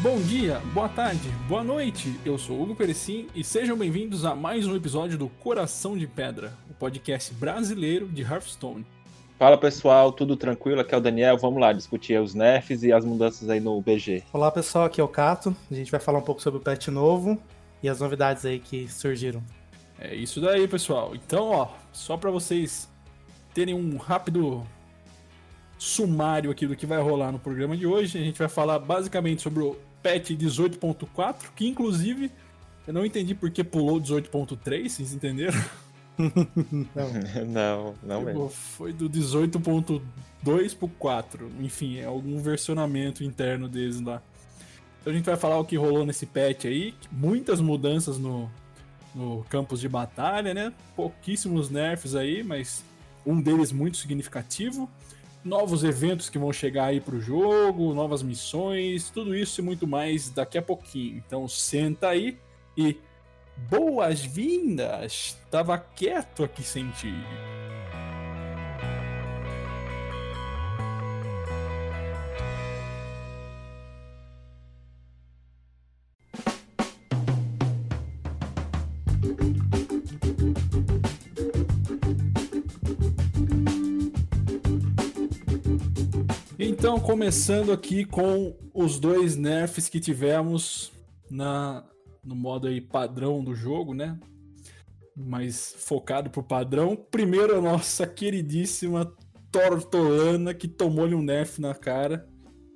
Bom dia, boa tarde, boa noite. Eu sou Hugo Perecim e sejam bem-vindos a mais um episódio do Coração de Pedra, o podcast brasileiro de Hearthstone. Fala pessoal, tudo tranquilo? Aqui é o Daniel. Vamos lá discutir os nerfs e as mudanças aí no BG. Olá pessoal, aqui é o Cato. A gente vai falar um pouco sobre o patch novo e as novidades aí que surgiram. É isso daí, pessoal. Então, ó, só para vocês terem um rápido sumário aqui do que vai rolar no programa de hoje, a gente vai falar basicamente sobre o patch 18.4, que inclusive eu não entendi por que pulou 18.3, vocês entenderam? não, não, não mesmo. Foi do 18.2 pro 4. Enfim, é algum versionamento interno deles lá. Então a gente vai falar o que rolou nesse patch aí. Muitas mudanças no, no campus de batalha, né? Pouquíssimos nerfs aí, mas um deles muito significativo novos eventos que vão chegar aí pro jogo, novas missões, tudo isso e muito mais daqui a pouquinho. Então senta aí e boas-vindas! Tava quieto aqui sem ti. Então, começando aqui com os dois nerfs que tivemos na no modo aí padrão do jogo, né? Mais focado pro padrão. Primeiro a nossa queridíssima Tortolana que tomou-lhe um nerf na cara.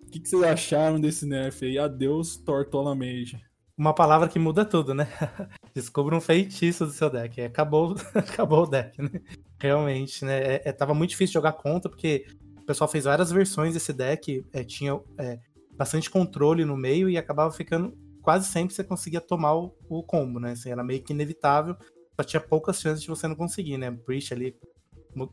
O que, que, vocês acharam desse nerf aí? Adeus, Tortola Mage. Uma palavra que muda tudo, né? Descubra um feitiço do seu deck. Acabou, acabou o deck, né? Realmente, né? É, é, tava muito difícil jogar contra, porque o pessoal fez várias versões desse deck, é, tinha é, bastante controle no meio e acabava ficando. Quase sempre você conseguia tomar o, o combo, né? Assim, era meio que inevitável, só tinha poucas chances de você não conseguir, né? Breach ali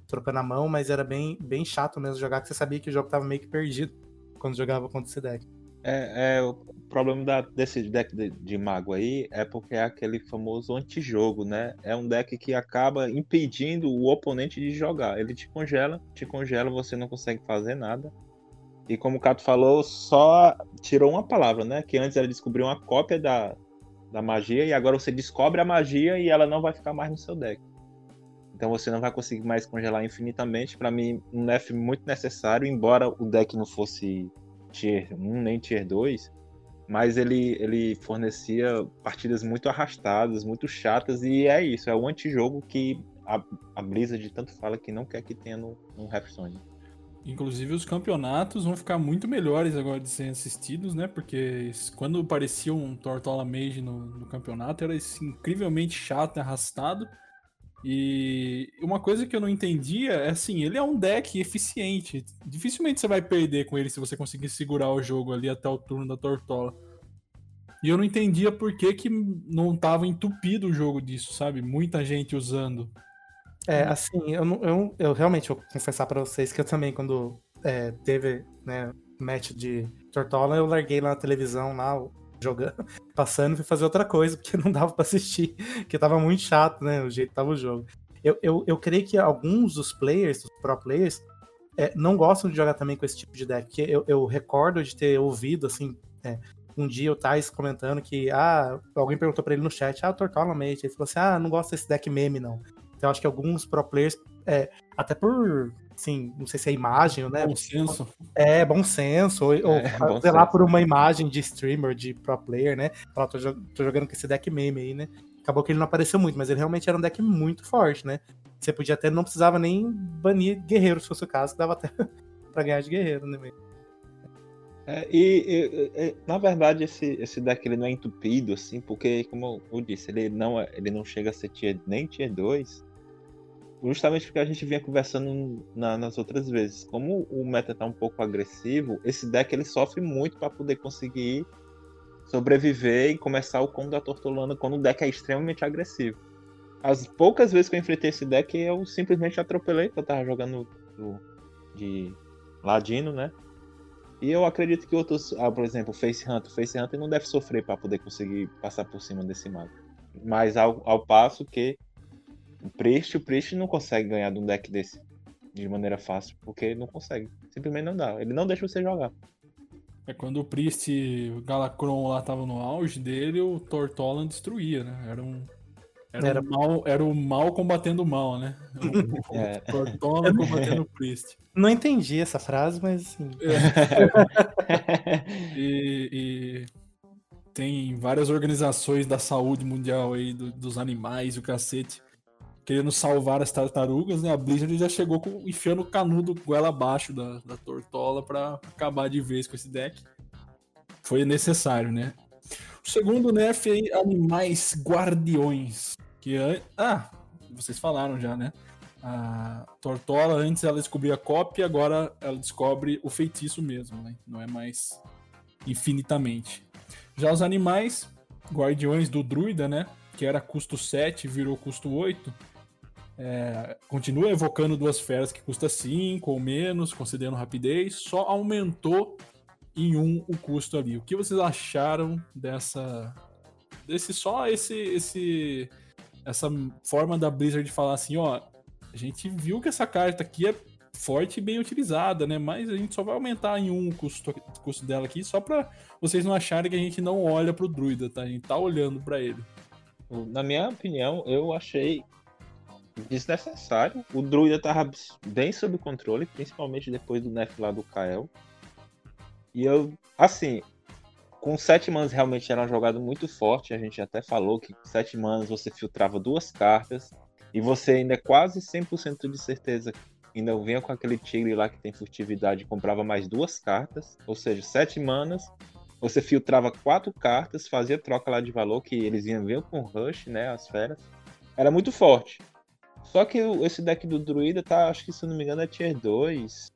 trocando a mão, mas era bem, bem chato mesmo jogar, que você sabia que o jogo tava meio que perdido quando jogava contra esse deck. É, é, o problema da, desse deck de, de, mago aí é porque é aquele famoso antijogo, né? É um deck que acaba impedindo o oponente de jogar. Ele te congela, te congela, você não consegue fazer nada. E como o Cato falou, só tirou uma palavra, né? Que antes era descobrir uma cópia da, da magia e agora você descobre a magia e ela não vai ficar mais no seu deck. Então você não vai conseguir mais congelar infinitamente. Para mim, um nerf muito necessário, embora o deck não fosse tier 1 nem tier 2, mas ele, ele fornecia partidas muito arrastadas, muito chatas, e é isso, é o antijogo que a, a Blizzard tanto fala que não quer que tenha no, no Hearthstone. Inclusive os campeonatos vão ficar muito melhores agora de serem assistidos, né? Porque quando parecia um Tortola Mage no, no campeonato era incrivelmente chato e arrastado. E uma coisa que eu não entendia é assim, ele é um deck eficiente. Dificilmente você vai perder com ele se você conseguir segurar o jogo ali até o turno da Tortola. E eu não entendia por que, que não tava entupido o jogo disso, sabe? Muita gente usando. É, assim, eu, eu, eu realmente vou confessar para vocês que eu também, quando é, teve né, match de Tortola, eu larguei lá na televisão, lá, jogando, passando fui fazer outra coisa, porque não dava para assistir, porque tava muito chato, né, o jeito que tava o jogo. Eu, eu, eu creio que alguns dos players, dos pro players, é, não gostam de jogar também com esse tipo de deck, eu, eu recordo de ter ouvido, assim, é, um dia o Thais comentando que, ah, alguém perguntou pra ele no chat, ah, Tortola Mate, ele falou assim, ah, não gosto desse deck meme, não. Então acho que alguns pro players, é, até por assim, não sei se é imagem, né? Bom senso. É, bom senso. Ou, é, ou sei lá, por uma imagem de streamer, de pro player, né? Falar, tô, tô, jogando com esse deck meme aí, né? Acabou que ele não apareceu muito, mas ele realmente era um deck muito forte, né? Você podia até, não precisava nem banir guerreiro, se fosse o caso, que dava até pra ganhar de guerreiro, né? É, e, e, na verdade esse, esse deck ele não é entupido assim, porque como eu disse, ele não, é, ele não chega a ser tier, nem tier 2, justamente porque a gente vinha conversando na, nas outras vezes. Como o meta tá um pouco agressivo, esse deck ele sofre muito para poder conseguir sobreviver e começar o combo da Tortolana quando o deck é extremamente agressivo. As poucas vezes que eu enfrentei esse deck, eu simplesmente atropelei, porque eu tava jogando de Ladino, né? E eu acredito que outros, ah, por exemplo, Face Hunter, Face Hunter não deve sofrer para poder conseguir passar por cima desse mago. Mas ao, ao passo que o Priest, o Priest não consegue ganhar de um deck desse de maneira fácil, porque não consegue. Simplesmente não dá. Ele não deixa você jogar. É quando o Priest o Galacron lá tava no auge dele, o Tortolan destruía, né? Era um. Era, era... Um mal, era o mal combatendo o mal, né? O, é. Tortolan combatendo o Priest. Não entendi essa frase, mas assim. É. e, e, tem várias organizações da saúde mundial aí, do, dos animais e o cacete, querendo salvar as tartarugas, né? A Blizzard já chegou com, enfiando o canudo goela abaixo da, da Tortola para acabar de vez com esse deck. Foi necessário, né? O segundo nerf aí, Animais Guardiões. Que Ah, vocês falaram já, né? A Tortola, antes ela descobria a cópia, agora ela descobre o feitiço mesmo, né? Não é mais infinitamente. Já os animais, Guardiões do Druida, né? Que era custo 7, virou custo 8 é, continua evocando duas feras que custa 5 ou menos, considerando rapidez, só aumentou em um o custo ali. O que vocês acharam dessa. desse só esse. esse essa forma da Blizzard de falar assim, ó. A gente viu que essa carta aqui é forte e bem utilizada, né? Mas a gente só vai aumentar em um o custo, custo dela aqui, só pra vocês não acharem que a gente não olha pro druida, tá? A gente tá olhando para ele. Na minha opinião, eu achei desnecessário. O druida tava bem sob controle, principalmente depois do nerf lá do Kael. E eu, assim, com 7 manas realmente era uma jogada muito forte. A gente até falou que 7 manas você filtrava duas cartas e você ainda é quase 100% de certeza ainda vinha com aquele tigre lá que tem furtividade comprava mais duas cartas, ou seja, 7 manas. Você filtrava quatro cartas, fazia troca lá de valor, que eles iam ver com rush, né, as feras. Era muito forte. Só que esse deck do druida tá, acho que se não me engano, é tier 2.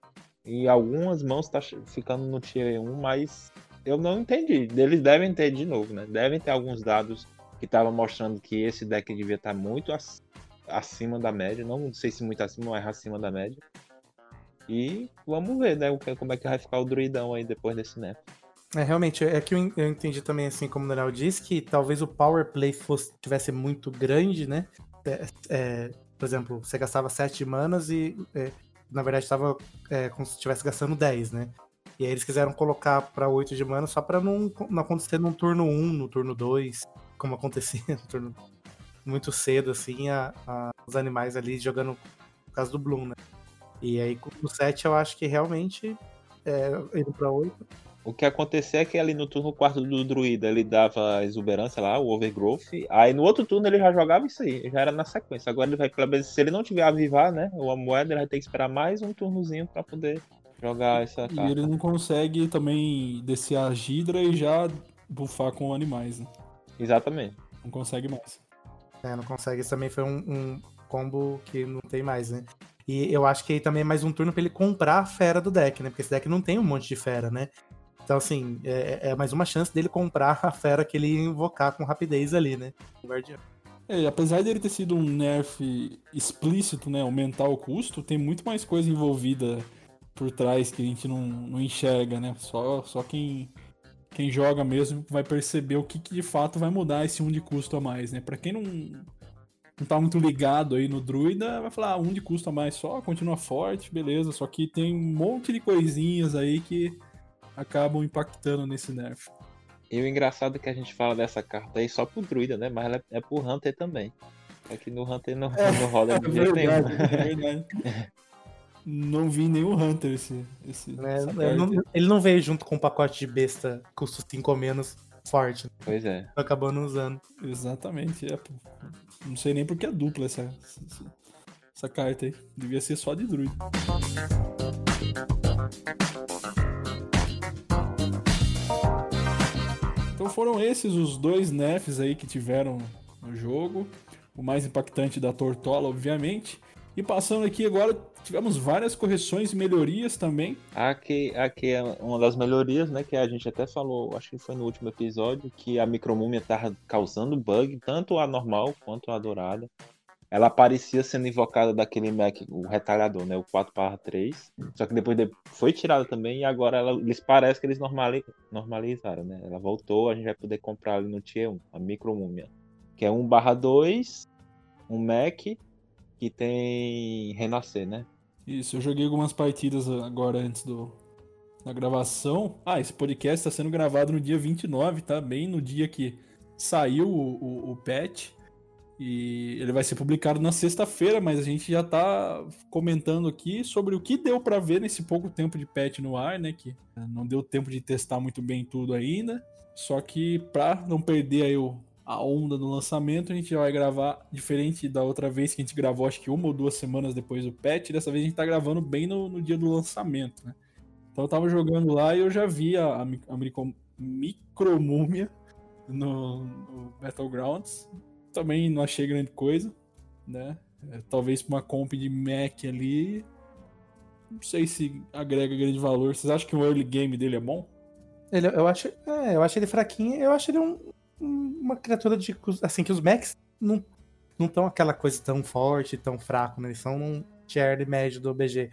E algumas mãos tá ficando no tier 1, mas eu não entendi. Eles devem ter de novo, né? Devem ter alguns dados que estavam mostrando que esse deck devia estar tá muito acima da média. Não sei se muito acima, mas acima da média. E vamos ver, né? Como é que vai ficar o druidão aí depois desse nerf. É, realmente, é que eu entendi também, assim, como o Daniel disse, que talvez o power play fosse, tivesse muito grande, né? É, é, por exemplo, você gastava 7 manas e, é, na verdade, estava é, como se estivesse gastando 10, né? E aí eles quiseram colocar para 8 de mana só para não, não acontecer no turno 1, no turno 2, como acontecia no turno muito cedo, assim, a, a, os animais ali jogando por causa do Bloom, né? E aí com o 7 eu acho que realmente, é, indo para 8, o que acontecia é que ali no turno quarto do druida ele dava exuberância lá, o overgrowth. Aí no outro turno ele já jogava isso aí, já era na sequência. Agora ele vai, se ele não tiver avivar, né, ou a moeda, ele vai ter que esperar mais um turnozinho para poder jogar essa carta. E ele não consegue também descer a Gidra e já bufar com animais, né? Exatamente. Não consegue mais. É, não consegue. Isso também foi um, um combo que não tem mais, né? E eu acho que aí também é mais um turno para ele comprar a fera do deck, né? Porque esse deck não tem um monte de fera, né? Então, assim, é, é, mais uma chance dele comprar a fera que ele invocar com rapidez ali, né? O Guardião. É, apesar dele ter sido um nerf explícito, né? Aumentar o custo, tem muito mais coisa envolvida por trás que a gente não, não enxerga, né? Só, só quem, quem joga mesmo vai perceber o que, que de fato vai mudar esse um de custo a mais, né? Pra quem não, não tá muito ligado aí no druida, vai falar ah, um de custo a mais só, continua forte, beleza. Só que tem um monte de coisinhas aí que acabam impactando nesse nerf. E o engraçado é que a gente fala dessa carta aí só pro druida, né? Mas ela é pro Hunter também. Aqui no Hunter não, é, não roda de jeito nenhum. É verdade. não vi nenhum Hunter esse. esse é, não, ele não veio junto com o pacote de besta custo 5 ou menos forte. Né? Pois é. Acabando usando. Exatamente. É, não sei nem porque é dupla essa, essa, essa carta aí. Devia ser só de druida. Então foram esses os dois nerfs aí que tiveram no jogo. O mais impactante da Tortola, obviamente. E passando aqui agora, tivemos várias correções e melhorias também. Aqui, aqui é uma das melhorias, né? Que a gente até falou, acho que foi no último episódio, que a micromúmia tava causando bug, tanto a normal quanto a dourada ela aparecia sendo invocada daquele Mac, o retalhador, né? O 4/3. Só que depois foi tirada também e agora ela, eles parece que eles normali, normalizaram, né? Ela voltou, a gente vai poder comprar ali no Tier 1, a Micromúmia. Que é 1/2, um Mac que tem renascer, né? Isso, eu joguei algumas partidas agora antes do na gravação. Ah, esse podcast está sendo gravado no dia 29, tá? Bem no dia que saiu o, o, o patch. E ele vai ser publicado na sexta-feira, mas a gente já tá comentando aqui sobre o que deu para ver nesse pouco tempo de patch no ar, né? Que não deu tempo de testar muito bem tudo ainda. Só que para não perder aí o, a onda do lançamento, a gente já vai gravar diferente da outra vez que a gente gravou, acho que uma ou duas semanas depois do patch. Dessa vez a gente tá gravando bem no, no dia do lançamento, né? Então eu tava jogando lá e eu já vi a, a, a micromúmia no, no Battlegrounds também não achei grande coisa, né? É, talvez para uma comp de Mac ali, não sei se agrega grande valor. Vocês acham que o early game dele é bom? Ele, eu acho, é, eu acho ele fraquinho. Eu acho ele um, uma criatura de assim que os Macs não não estão aquela coisa tão forte, tão fraco, né? Eles são um tier médio do BG.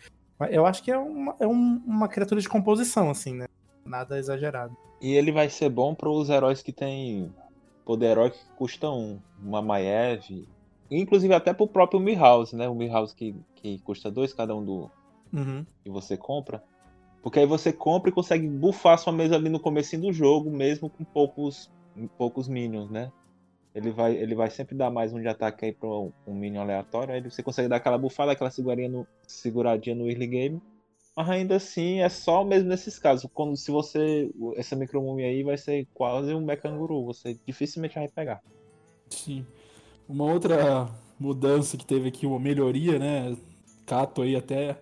Eu acho que é uma, é um, uma criatura de composição, assim, né? Nada exagerado. E ele vai ser bom para os heróis que tem poder heróico que custa um, uma Maiev, inclusive até pro próprio Milhouse, né? O Milhouse que, que custa dois cada um do uhum. que você compra. Porque aí você compra e consegue bufar sua mesa ali no começo do jogo, mesmo com poucos, poucos minions, né? Ele vai, ele vai sempre dar mais um de ataque aí para um, um minion aleatório, aí você consegue dar aquela bufada, aquela seguradinha no, seguradinha no early game mas ainda assim é só mesmo nesses casos. Quando se você. Essa micromumia aí vai ser quase um mecanguru. Você dificilmente vai pegar. Sim. Uma outra mudança que teve aqui, uma melhoria, né? Cato aí até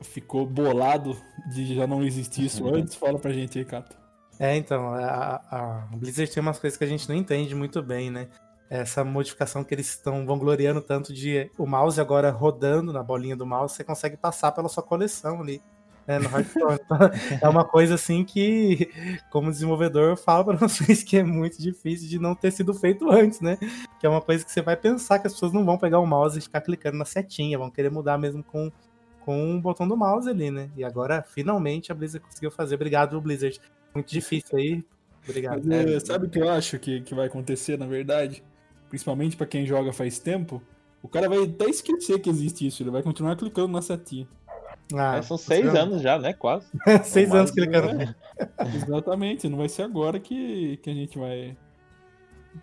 ficou bolado de já não existir isso antes. Fala pra gente aí, Cato. É, então, a, a Blizzard tem umas coisas que a gente não entende muito bem, né? Essa modificação que eles estão vangloriando tanto de o mouse agora rodando na bolinha do mouse, você consegue passar pela sua coleção ali. Né, no Hearthstone. Então, é uma coisa assim que, como desenvolvedor, eu falo para vocês que é muito difícil de não ter sido feito antes, né? Que é uma coisa que você vai pensar que as pessoas não vão pegar o mouse e ficar clicando na setinha, vão querer mudar mesmo com, com o botão do mouse ali, né? E agora, finalmente, a Blizzard conseguiu fazer. Obrigado, Blizzard. Muito difícil aí. Obrigado. Mas, é, sabe o que eu acho que, que vai acontecer, na verdade? Principalmente para quem joga faz tempo, o cara vai até esquecer que existe isso, ele vai continuar clicando na setinha. Ah, é, são seis anos já, né? Quase. seis anos clicando. Né? Exatamente, não vai ser agora que, que a gente vai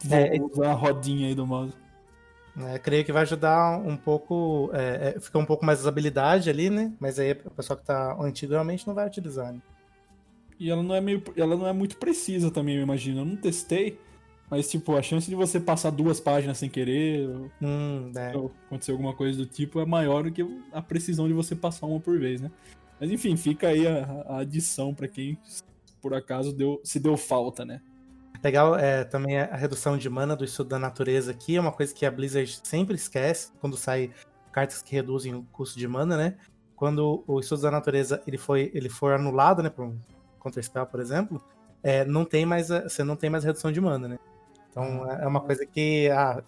é, usar a rodinha aí do mouse. É, creio que vai ajudar um pouco, é, é, fica um pouco mais usabilidade ali, né? Mas aí o pessoal que tá antigo realmente não vai utilizar. Né? E ela não é meio, ela não é muito precisa também, eu imagino. Eu não testei, mas, tipo, a chance de você passar duas páginas sem querer, hum, é. ou acontecer alguma coisa do tipo, é maior do que a precisão de você passar uma por vez, né? Mas enfim, fica aí a, a adição para quem por acaso deu, se deu falta, né? Legal é, também a redução de mana do estudo da natureza aqui, é uma coisa que a Blizzard sempre esquece quando sai cartas que reduzem o custo de mana, né? Quando o estudo da natureza ele foi, ele for anulado, né, por um counter spell, por exemplo, é, não tem mais, você não tem mais redução de mana, né? Então é uma coisa que ah,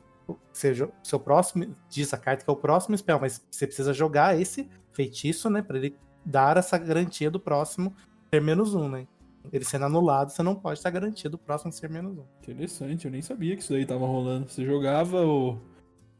seja seu próximo diz a carta que é o próximo spell, mas você precisa jogar esse feitiço, né, para ele dar essa garantia do próximo ter menos um, né? Ele sendo anulado, você não pode estar garantido o próximo ser menos um. Interessante, eu nem sabia que isso daí tava rolando. Você jogava o,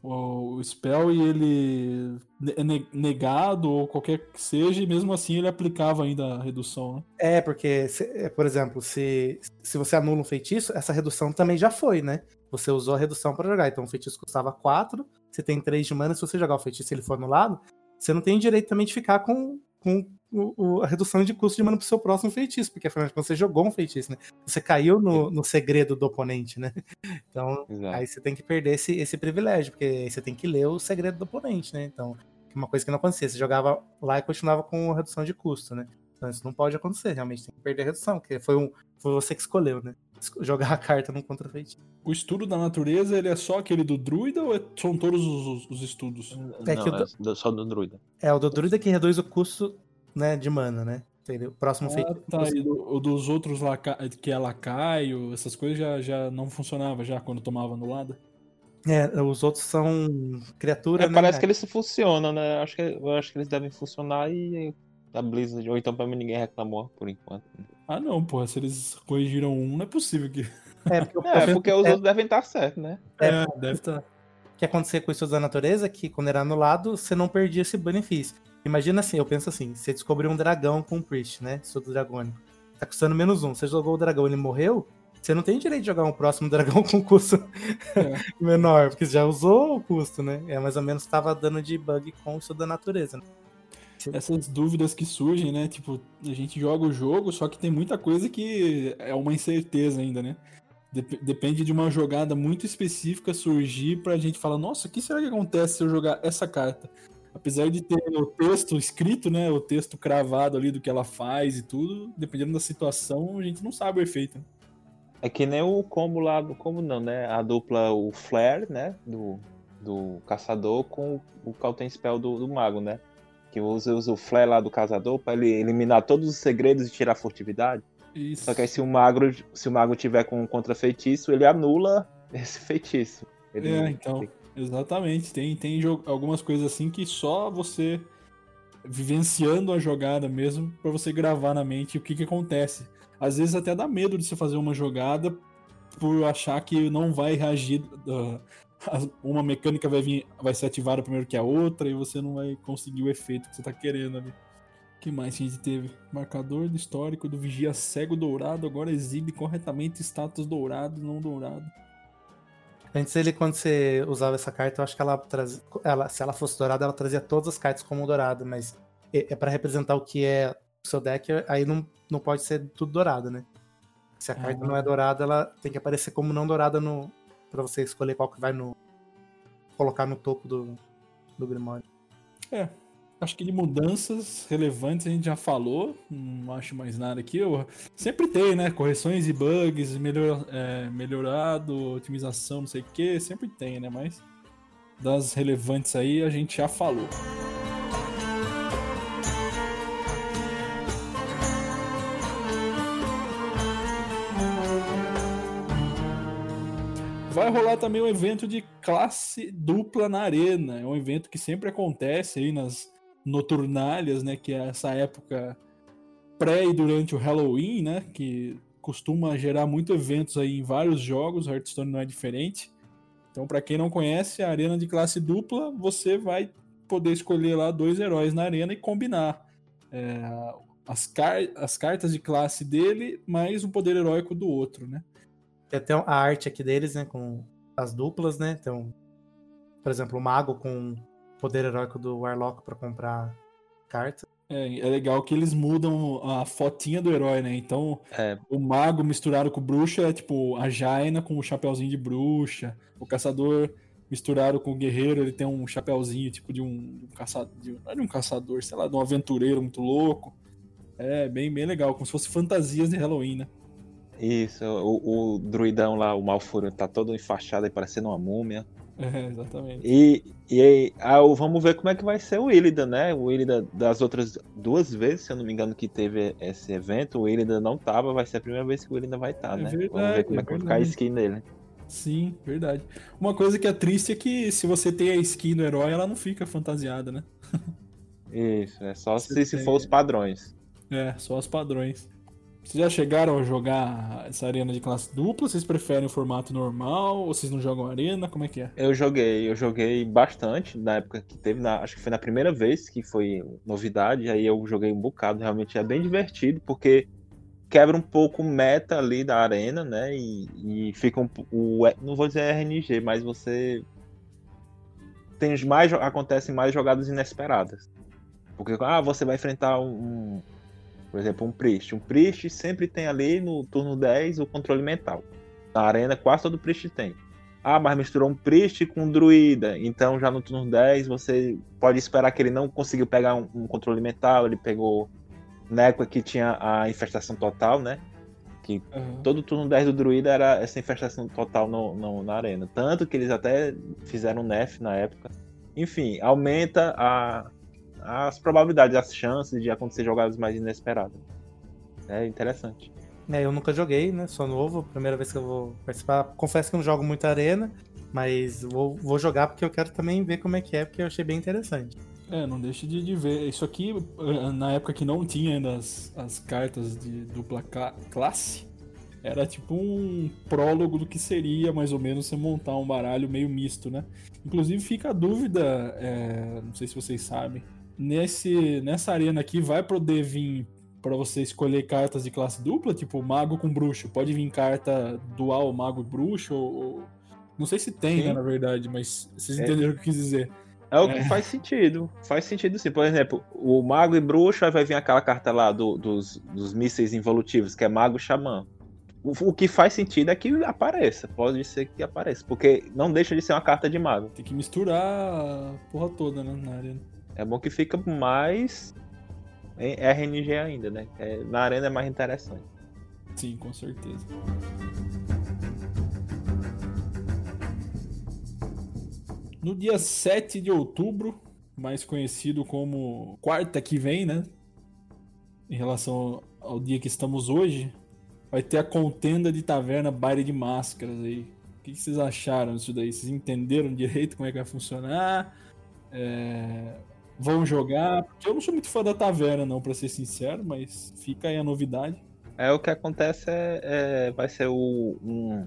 o, spell e ele é negado ou qualquer que seja, e mesmo assim ele aplicava ainda a redução, né? É, porque, se, é, por exemplo, se, se você anula um feitiço, essa redução também já foi, né? Você usou a redução para jogar. Então o feitiço custava 4, você tem 3 de mana, se você jogar o feitiço e ele for anulado, você não tem direito também de ficar com, com o, o, a redução de custo de mana pro seu próximo feitiço, porque afinal de contas você jogou um feitiço, né? Você caiu no, no segredo do oponente, né? Então, Exato. aí você tem que perder esse, esse privilégio, porque aí você tem que ler o segredo do oponente, né? Então, é uma coisa que não acontecia. Você jogava lá e continuava com redução de custo, né? Então isso não pode acontecer, realmente tem que perder a redução, porque foi, um, foi você que escolheu, né? Jogar a carta no contra feitiço. O estudo da natureza, ele é só aquele do druida ou é, são todos os, os estudos? É, não, é do... só do druida. É, o do druida que reduz o custo né, de mana, né? O próximo ah, feitiço. Tá, e do, o dos outros laca... que é lacaio, essas coisas já, já não funcionava já quando tomava anulada? É, os outros são criaturas. É, né, parece que eles funcionam, né? Acho que, eu acho que eles devem funcionar e a Blizzard, ou então pra mim ninguém reclamou por enquanto. Ah não, porra, se eles corrigiram um, não é possível que. É, porque, é, porque os é... outros devem estar certos, né? É, é deve estar. O que acontecia com isso da natureza é que quando era anulado, você não perdia esse benefício. Imagina assim, eu penso assim, você descobriu um dragão com um Priest, né? Estudo dragônico. Tá custando menos um. Você jogou o dragão, ele morreu, você não tem direito de jogar um próximo dragão com custo é. menor, porque você já usou o custo, né? É mais ou menos estava dando de bug com isso da natureza. Né? Essas dúvidas que surgem, né? Tipo, a gente joga o jogo, só que tem muita coisa que é uma incerteza ainda, né? Depende de uma jogada muito específica surgir pra gente falar, nossa, o que será que acontece se eu jogar essa carta? Apesar de ter o texto escrito, né? O texto cravado ali do que ela faz e tudo, dependendo da situação, a gente não sabe o efeito. É que nem o combo lá do. Como não, né? A dupla, o Flare, né? Do, do caçador com o Cauten Spell do, do mago, né? Que usa, usa o Flare lá do caçador pra ele eliminar todos os segredos e tirar a furtividade. Isso. Só que aí se o mago, se o mago tiver com um contra-feitiço, ele anula esse feitiço. Ele, é, então. Exatamente. Tem, tem algumas coisas assim que só você vivenciando a jogada mesmo para você gravar na mente o que, que acontece. Às vezes até dá medo de você fazer uma jogada por achar que não vai reagir. Uh, uma mecânica vai vir, vai ser ativada primeiro que a outra e você não vai conseguir o efeito que você tá querendo ali que mais que a gente teve? Marcador do histórico do Vigia Cego Dourado agora exibe corretamente status dourado, não dourado. Antes ele, quando você usava essa carta, eu acho que ela, traz... ela se ela fosse dourada, ela trazia todas as cartas como dourada, mas é, é para representar o que é o seu deck, aí não, não pode ser tudo dourado, né? Se a carta ah, não é dourada, ela tem que aparecer como não dourada no para você escolher qual que vai no colocar no topo do do Grimório. É, Acho que de mudanças relevantes a gente já falou, não acho mais nada aqui. Eu, sempre tem, né? Correções e bugs, melhor, é, melhorado, otimização, não sei o que, sempre tem, né? Mas das relevantes aí a gente já falou. Vai rolar também um evento de classe dupla na arena. É um evento que sempre acontece aí nas Noturnálias, né, que é essa época pré e durante o Halloween, né, que costuma gerar muitos eventos aí em vários jogos, Hearthstone não é diferente. Então, para quem não conhece, a arena de classe dupla, você vai poder escolher lá dois heróis na arena e combinar é, as, car as cartas de classe dele mais o poder heróico do outro, né? Tem até a arte aqui deles, né, com as duplas, né? Então, por exemplo, o mago com poder heróico do Warlock para comprar carta. É, é legal que eles mudam a fotinha do herói, né? Então, é. o mago misturado com o bruxa é tipo a Jaina com o chapéuzinho de bruxa. O caçador misturado com o guerreiro, ele tem um chapéuzinho tipo de um, um caçador, não é de um caçador, sei lá, de um aventureiro muito louco. É bem, bem legal, como se fosse fantasias de Halloween, né? Isso, o, o druidão lá, o Malfurion, tá todo enfaixado aí parecendo uma múmia. É, exatamente. E, e ah, vamos ver como é que vai ser o Illida, né? O Illida das outras duas vezes, se eu não me engano, que teve esse evento, o Illida não tava, vai ser a primeira vez que o Illida vai estar, tá, é né? Verdade, vamos ver como é, que vai ficar a skin dele. Sim, verdade. Uma coisa que é triste é que se você tem a skin do herói, ela não fica fantasiada, né? Isso, é só se, se for os padrões. É, só os padrões. Vocês já chegaram a jogar essa arena de classe dupla? Vocês preferem o formato normal? Ou vocês não jogam arena? Como é que é? Eu joguei, eu joguei bastante na época que teve, na, acho que foi na primeira vez que foi novidade, aí eu joguei um bocado, realmente é bem divertido, porque quebra um pouco o meta ali da arena, né? E, e fica um, o, não vou dizer RNG, mas você tem mais acontecem mais jogadas inesperadas. Porque ah, você vai enfrentar um, por exemplo, um Priest. Um Priest sempre tem ali no turno 10 o controle mental. Na arena, quase todo Priest tem. Ah, mas misturou um Priest com um Druida. Então, já no turno 10, você pode esperar que ele não conseguiu pegar um, um controle mental. Ele pegou Neco que tinha a infestação total, né? Que uhum. todo turno 10 do Druida era essa infestação total no, no, na arena. Tanto que eles até fizeram nerf na época. Enfim, aumenta a, as probabilidades, as chances de acontecer jogadas mais inesperadas. É interessante. É, eu nunca joguei, né? Sou novo, primeira vez que eu vou participar. Confesso que não jogo muito arena, mas vou, vou jogar porque eu quero também ver como é que é, porque eu achei bem interessante. É, não deixe de, de ver. Isso aqui, eh, na época que não tinha ainda as, as cartas de dupla classe, era tipo um prólogo do que seria mais ou menos você montar um baralho meio misto, né? Inclusive fica a dúvida, é, não sei se vocês sabem, nesse, nessa arena aqui vai poder vir para você escolher cartas de classe dupla, tipo mago com bruxo. Pode vir carta dual mago e bruxo, ou, não sei se tem, né, na verdade, mas vocês é. entenderam o que eu quis dizer. É o que é. faz sentido. Faz sentido sim. Por exemplo, o Mago e Bruxo, aí vai vir aquela carta lá do, dos, dos mísseis involutivos, que é Mago Xamã. O, o, que faz sentido é que apareça. Pode ser que apareça. Porque não deixa de ser uma carta de mago. Tem que misturar a porra toda, né? Na arena. É bom que fica mais RNG ainda, né? É, na arena é mais interessante. Sim, com certeza. No dia 7 de outubro, mais conhecido como quarta que vem, né? Em relação ao dia que estamos hoje, vai ter a contenda de taverna baile de máscaras aí. O que vocês acharam disso daí? Vocês entenderam direito como é que vai funcionar? É... Vão jogar? Porque eu não sou muito fã da taverna, não, para ser sincero, mas fica aí a novidade. É, o que acontece é, é vai ser o, um,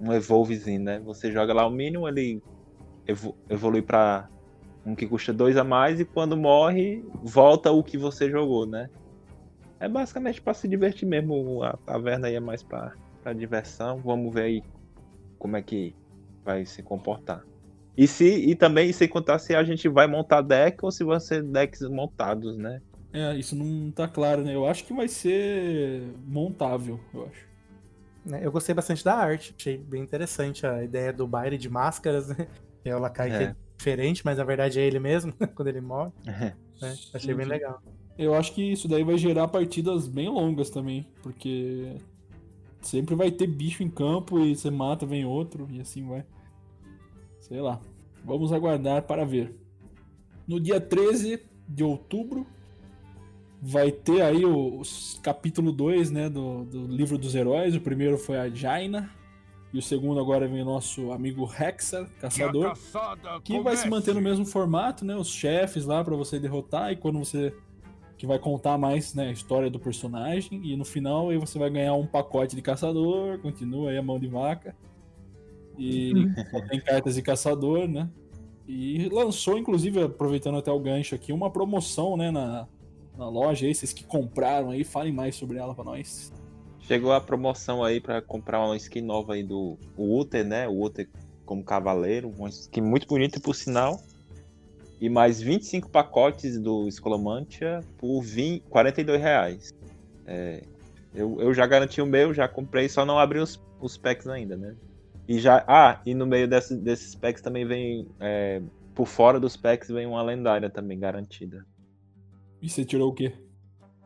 um evolvezinho, né? Você joga lá o mínimo, ele evo, evolui para um que custa dois a mais e quando morre, volta o que você jogou, né? É basicamente para se divertir mesmo. A taverna aí é mais para diversão. Vamos ver aí como é que vai se comportar. E se e também sem contar se a gente vai montar deck ou se vão ser decks montados, né? É, isso não tá claro, né? Eu acho que vai ser montável, eu acho. É, eu gostei bastante da arte, achei bem interessante a ideia do baile de máscaras, né? É o Lakai é. que é diferente, mas na verdade é ele mesmo, quando ele morre. É. Né? Achei bem legal. Eu acho que isso daí vai gerar partidas bem longas também, porque sempre vai ter bicho em campo e você mata, vem outro e assim vai. Sei lá. Vamos aguardar para ver. No dia 13 de outubro vai ter aí o, capítulo 2 né, do, do livro dos heróis. O primeiro foi a Jaina, e o segundo agora vem o nosso amigo Hexer, caçador, que vai se manter no mesmo formato, né? Os chefes lá para você derrotar e quando você que vai contar mais, né, a história do personagem e no final aí você vai ganhar um pacote de caçador, continua aí a mão de vaca. E tem cartas de caçador, né? E lançou inclusive aproveitando até o gancho aqui uma promoção, né, na, na loja aí, vocês que compraram aí, falem mais sobre ela para nós. Chegou a promoção aí para comprar uma skin nova aí do Uther, né? O Uther como cavaleiro, uma skin muito bonita por sinal. E mais 25 pacotes do Escolomantia por 20, 42 reais. É, eu, eu já garanti o meu, já comprei, só não abri os, os packs ainda, né? E já. Ah, e no meio desse, desses packs também vem. É, por fora dos packs vem uma lendária também garantida. E você tirou o quê?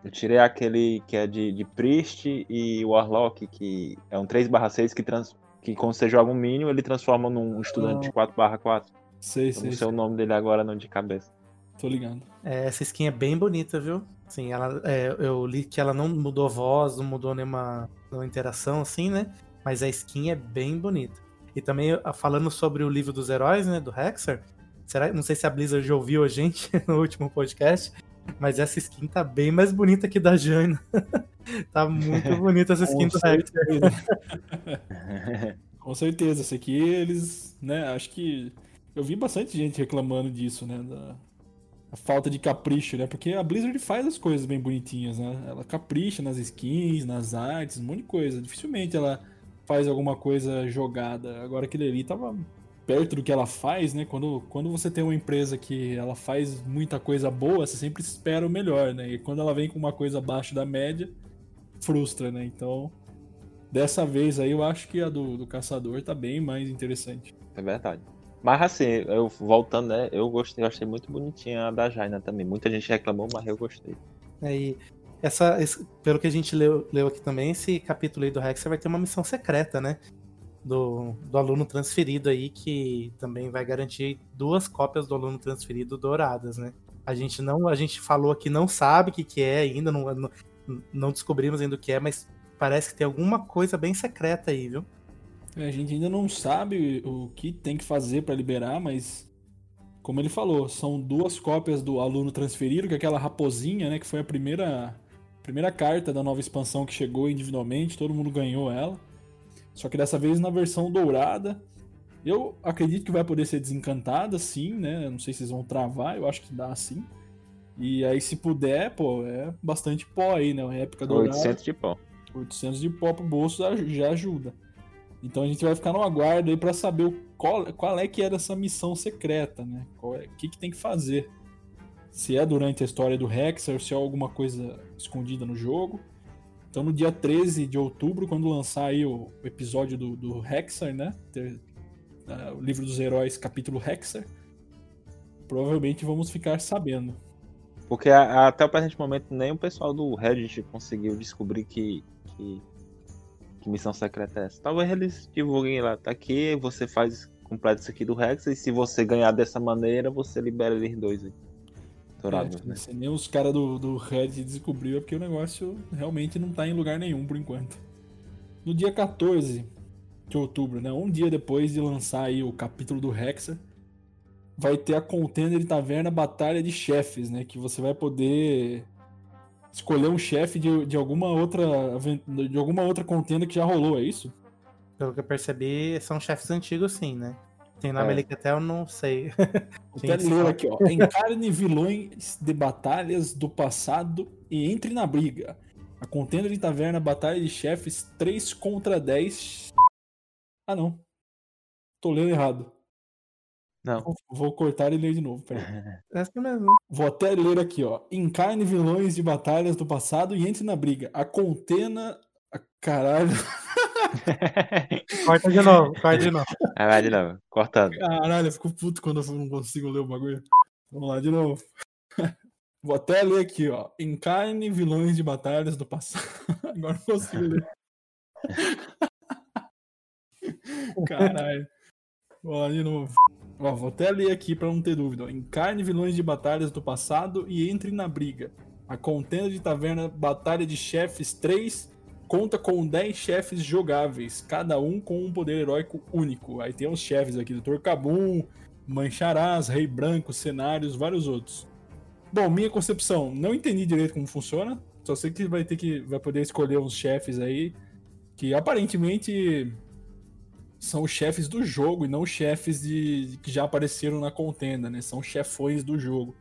Eu tirei aquele que é de, de Priest e Warlock, que é um 3/6 que, trans, que quando você joga um mínimo, ele transforma num estudante ah. 4/4. Sei, sei. Não sei o nome dele agora não de cabeça. Tô ligando. É, essa skin é bem bonita, viu? Sim, ela, é, eu li que ela não mudou voz, não mudou nenhuma, nenhuma interação, assim, né? Mas a skin é bem bonita. E também, falando sobre o livro dos heróis, né, do Hexer, será, não sei se a Blizzard já ouviu a gente no último podcast, mas essa skin tá bem mais bonita que da Jana. tá muito bonita essa skin do Hector. Com certeza, esse aqui eles, né, acho que eu vi bastante gente reclamando disso, né, da a falta de capricho, né? Porque a Blizzard faz as coisas bem bonitinhas, né? Ela capricha nas skins, nas artes, um monte de coisa. Dificilmente ela faz alguma coisa jogada. Agora aquele ali tava perto do que ela faz, né? Quando, quando você tem uma empresa que ela faz muita coisa boa, você sempre espera o melhor, né? E quando ela vem com uma coisa abaixo da média, frustra, né? Então, dessa vez aí eu acho que a do, do caçador tá bem mais interessante. É verdade. Mas assim, eu voltando, né? Eu gostei, eu achei muito bonitinha a da Jaina também. Muita gente reclamou, mas eu gostei. Aí, é, essa, esse, pelo que a gente leu, leu aqui também, esse capítulo aí do Rex vai ter uma missão secreta, né? do, do aluno transferido aí, que também vai garantir duas cópias do aluno transferido douradas, né? A gente não, a gente falou aqui, não sabe o que, que é ainda, não, não, não descobrimos ainda o que é, mas parece que tem alguma coisa bem secreta aí, viu? É, a gente ainda não sabe o que tem que fazer para liberar, mas como ele falou, são duas cópias do aluno transferido, que é aquela raposinha, né, que foi a primeira primeira carta da nova expansão que chegou individualmente, todo mundo ganhou ela. Só que dessa vez na versão dourada. Eu acredito que vai poder ser desencantada, sim, né? Não sei se vocês vão travar, eu acho que dá sim. E aí, se puder, pô, é bastante pó aí, né? Uma época dourada. 800 de pó. 800 de pó pro bolso já, ajuda. Então a gente vai ficar no aguardo aí pra saber qual, qual é que era essa missão secreta, né? É- O que, que tem que fazer. Se é durante a história do Hexer, se é alguma coisa escondida no jogo. Então no dia 13 de outubro, quando lançar aí o episódio do, do Hexer, né? Ter- ah, o livro dos heróis, capítulo Hexer. Provavelmente vamos ficar sabendo. Porque a- a- até o presente momento nem o pessoal do Reddit conseguiu descobrir que, que, que missão secreta é essa. Talvez eles divulguem lá, tá aqui, você faz completa isso aqui do Rex, e se você ganhar dessa maneira, você libera eles dois aí. É, né? Se nem os caras do, do Reddit descobriu, é porque o negócio realmente não tá em lugar nenhum por enquanto. No dia 14 de outubro, né? Um dia depois de lançar aí o capítulo do Hexer, vai ter a Contender de Taverna Batalha de Chefes, né? Que você vai poder escolher um chefe de, de alguma outra de alguma outra contenda que já rolou, é isso? Pelo que eu percebi, são chefes antigos, sim, né? Tem na É. Melicatel, não sei. Até ler aqui, ó. Encarne vilões de batalhas do passado e entre na briga. A contenda de taverna Batalha de Chefes 3 contra 10. Ah, não. Tô lendo errado. Não. Vou, vou cortar e ler de novo. Peraí. É assim mesmo. Vou até ler aqui, ó. Encarne vilões de batalhas do passado e entre na briga. A contenda. Caralho. Corta de novo, corta de novo. Aí vai de novo, cortando. Caralho, eu fico puto quando eu não consigo ler o bagulho. Vamos lá, de novo. Vou até ler aqui, ó. Encarne vilões de batalhas do passado. Agora não consigo ler. Caralho. Vou lá de novo. Ó, vou até ler aqui pra não ter dúvida. ó. Encarne vilões de batalhas do passado e entre na briga. A contenda de taverna Batalha de Chefes 3 conta com 10 chefes jogáveis, cada um com um poder heróico único. Aí tem os chefes aqui, Dr. Kabum, Mancharás, Rei Branco, cenários, vários outros. Bom, minha concepção, não entendi direito como funciona. Só sei que vai ter que vai poder escolher uns chefes aí que aparentemente são os chefes do jogo e não chefes de, que já apareceram na contenda, né? São chefões do jogo.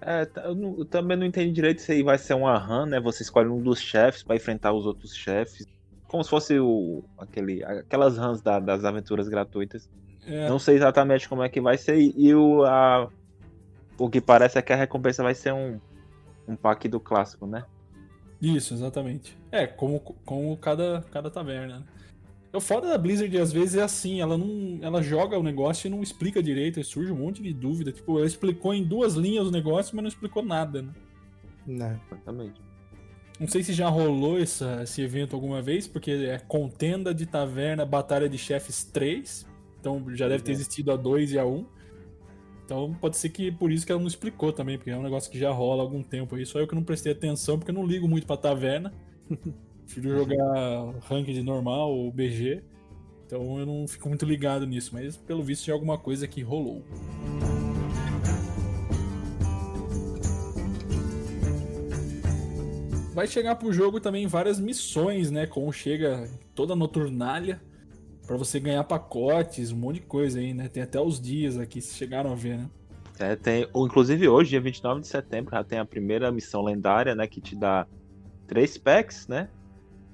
É, tá, eu, não- eu também não entendi direito se vai ser uma run, né? Você escolhe um dos chefes pra enfrentar os outros chefes. Como se fosse o, aquele, aquelas runs da- das aventuras gratuitas. É, Não sei exatamente como é que vai ser. E o, a, o que parece é que a recompensa vai ser um, um pack do clássico, né? Isso, exatamente. É, como, como cada, cada taverna. né? O foda da Blizzard às vezes é assim, ela não. Ela joga o negócio e não explica direito, aí surge um monte de dúvida. Tipo, ela explicou em duas linhas o negócio, mas não explicou nada, né? Né. Exatamente. Não sei se já rolou essa, esse evento alguma vez, porque é contenda de taverna Batalha de Chefes 3. Então já deve ter é. existido a 2 e a 1. Então pode ser que por isso que ela não explicou também, porque é um negócio que já rola há algum tempo aí. Só eu que não prestei atenção, porque eu não ligo muito pra taverna. Prefiro jogar ranked normal ou BG. Então eu não fico muito ligado nisso, mas pelo visto é alguma coisa que rolou. Vai chegar pro jogo também várias missões, né? Como chega toda a Noturnália pra você ganhar pacotes, um monte de coisa aí, né? Tem até os dias aqui, se chegaram a ver, né? É, tem, inclusive hoje, dia 29 de setembro, já tem a primeira missão lendária, né? Que te dá três packs, né?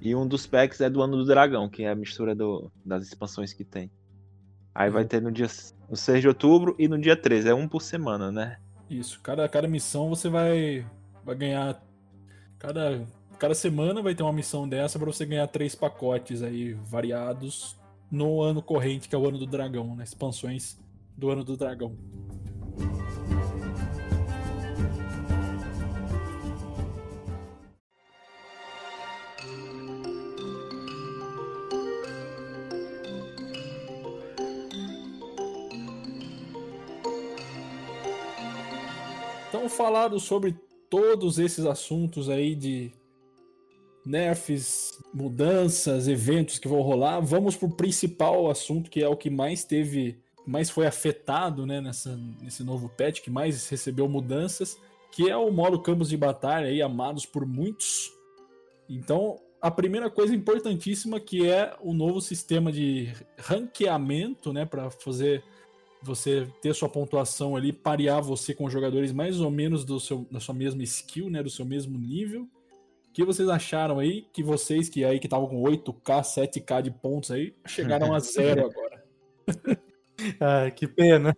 E um dos packs é do Ano do Dragão, que é a mistura do- das expansões que tem. Aí vai ter no dia no 6 de outubro e no dia 13, é um por semana, né? Isso, cada, cada missão você vai, vai ganhar. Cada, cada semana vai ter uma missão dessa pra você ganhar três pacotes aí variados no ano corrente, que é o ano do dragão, né? Expansões do ano do dragão. Então, falado sobre todos esses assuntos aí de nerfs, mudanças, eventos que vão rolar, vamos pro principal assunto, que é o que mais teve, mais foi afetado, né, nessa, nesse novo patch, que mais recebeu mudanças, que é o modo campos de batalha aí, amados por muitos. Então, a primeira coisa importantíssima que é o novo sistema de ranqueamento, né, para fazer você ter sua pontuação ali, parear você com jogadores mais ou menos do seu, da sua mesma skill, né? Do seu mesmo nível. O que vocês acharam aí? Que vocês que aí que estavam com 8K, 7K de pontos aí, chegaram a zero agora. ah, que pena.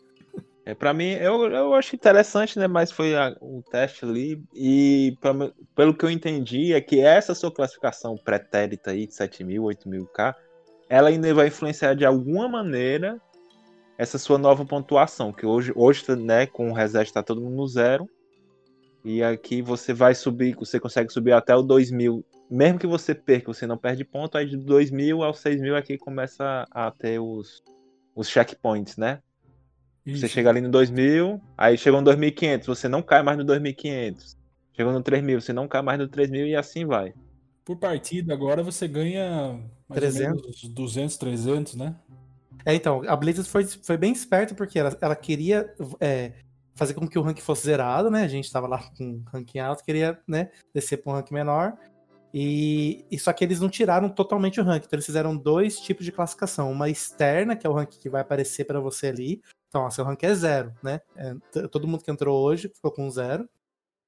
É, para mim, eu, eu acho interessante, né? Mas foi a, o teste ali. E pra, pelo que eu entendi, é que essa sua classificação pretérita aí de 7.000, 8.000K, ela ainda vai influenciar de alguma maneira essa sua nova pontuação. Que hoje, hoje né, com o reset tá todo mundo no zero. E aqui você vai subir, você consegue subir até o 2.000. Mesmo que você perca, você não perde ponto. Aí de 2.000 ao 6.000 aqui começa a ter os, os checkpoints, né? Isso. Você chega ali no 2000, aí chegou no 2500, você não cai mais no 2500. Chegou no 3000, você não cai mais no 3000 e assim vai. Por partida agora você ganha mais 300. ou menos 200, 300, né? É, então, a Blizzard foi, foi bem esperta porque ela, ela queria é, fazer com que o rank fosse zerado, né? A gente tava lá com ranking alto, queria né, descer para um rank menor. E, e, só que eles não tiraram totalmente o rank, então eles fizeram dois tipos de classificação, uma externa, que é o rank que vai aparecer para você ali, então, ó, seu rank é zero, né? É, todo mundo que entrou hoje ficou com zero.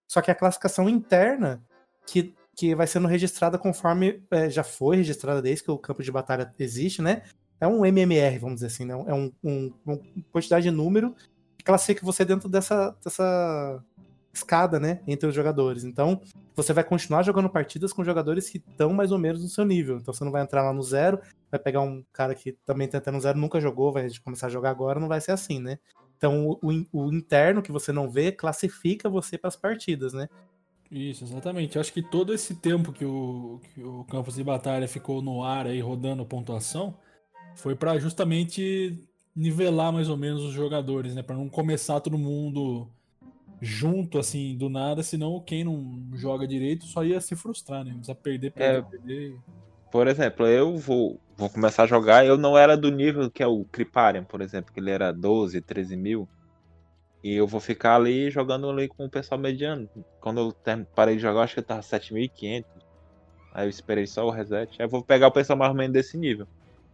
Só que a classificação interna, que, que vai sendo registrada conforme é, já foi registrada desde que o campo de batalha existe, né? É um MMR, vamos dizer assim, né? É um, um, uma quantidade de número que classifica você dentro dessa, dessa escada, né? Entre os jogadores. Então, você vai continuar jogando partidas com jogadores que estão mais ou menos no seu nível. Então, você não vai entrar lá no zero, vai pegar um cara que também tá no zero, nunca jogou, vai começar a jogar agora, não vai ser assim, né? Então, o, o interno que você não vê classifica você para as partidas, né? Isso, exatamente. Acho que todo esse tempo que o, que o campus de batalha ficou no ar aí rodando pontuação foi para justamente nivelar mais ou menos os jogadores, né? Para não começar todo mundo junto, assim, do nada, senão quem não joga direito só ia se frustrar, né? Precisa perder, perder, é, perder. Por exemplo, eu vou, vou começar a jogar, eu não era do nível que é o Kriparian, por exemplo, que ele era 12, 13 mil. E eu vou ficar ali jogando ali com o pessoal mediano. Quando eu parei de jogar, acho que eu tava 7.500. Aí eu esperei só o reset. Aí eu vou pegar o pessoal mais ou menos desse nível.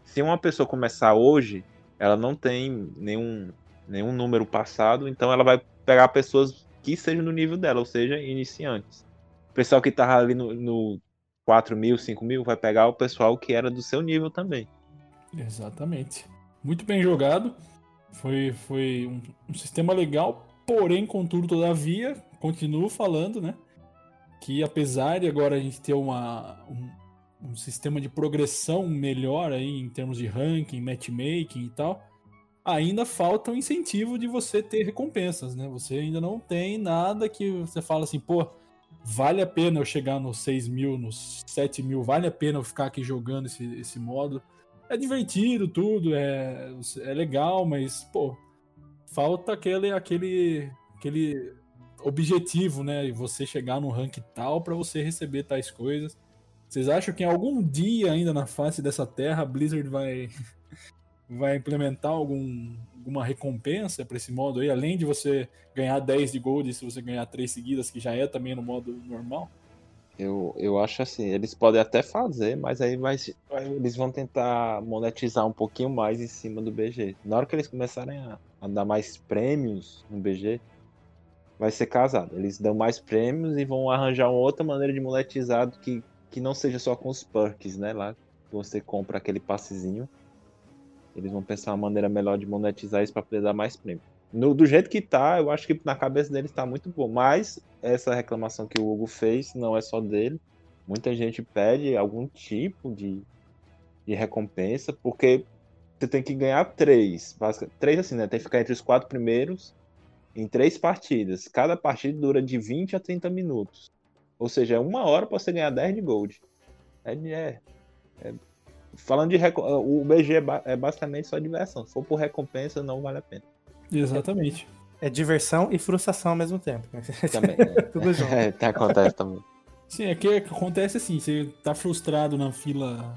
Se uma pessoa começar hoje, ela não tem nenhum, nenhum número passado, então ela vai pegar pessoas que sejam no nível dela, ou seja, iniciantes. O pessoal que tava ali no, no 4 mil, 5 mil, vai pegar o pessoal que era do seu nível também. Exatamente. Muito bem jogado. Foi, foi um, um sistema legal, porém, contudo, todavia, continuo falando, né? Que apesar de agora a gente ter uma, um, um sistema de progressão melhor aí em termos de ranking, matchmaking e tal, ainda falta um incentivo de você ter recompensas, né? Você ainda não tem nada que você fala assim, pô, vale a pena eu chegar nos 6 mil, nos 7 mil, vale a pena eu ficar aqui jogando esse, esse modo. É divertido tudo, é, é legal, mas, pô, falta aquele, aquele, aquele objetivo, né? Você chegar no rank tal para você receber tais coisas. Vocês acham que em algum dia ainda na face dessa terra a Blizzard vai vai implementar algum, alguma recompensa para esse modo aí, além de você ganhar 10 de gold se você ganhar 3 seguidas, que já é também no modo normal? Eu, eu acho assim, eles podem até fazer, mas aí vai, eles vão tentar monetizar um pouquinho mais em cima do BG. Na hora que eles começarem a, a dar mais prêmios no BG, vai ser casado. Eles dão mais prêmios e vão arranjar uma outra maneira de monetizar que, que não seja só com os perks, né? Lá você compra aquele passezinho eles vão pensar uma maneira melhor de monetizar isso para poder dar mais prêmio. No, do jeito que tá, eu acho que na cabeça deles tá muito bom. Mas essa reclamação que o Hugo fez não é só dele. Muita gente pede algum tipo de, de recompensa, porque você tem que ganhar três. Três assim, né? Tem que ficar entre os quatro primeiros em três partidas. Cada partida dura de 20 a 30 minutos. Ou seja, é uma hora para você ganhar 10 de gold. É, é, é falando de o BG é, é, basicamente só diversão. Se for por recompensa, não vale a pena. Exatamente. É diversão e frustração ao mesmo tempo. Também. É. Tudo junto. É, acontece também. Sim, é que acontece assim, você tá frustrado na fila,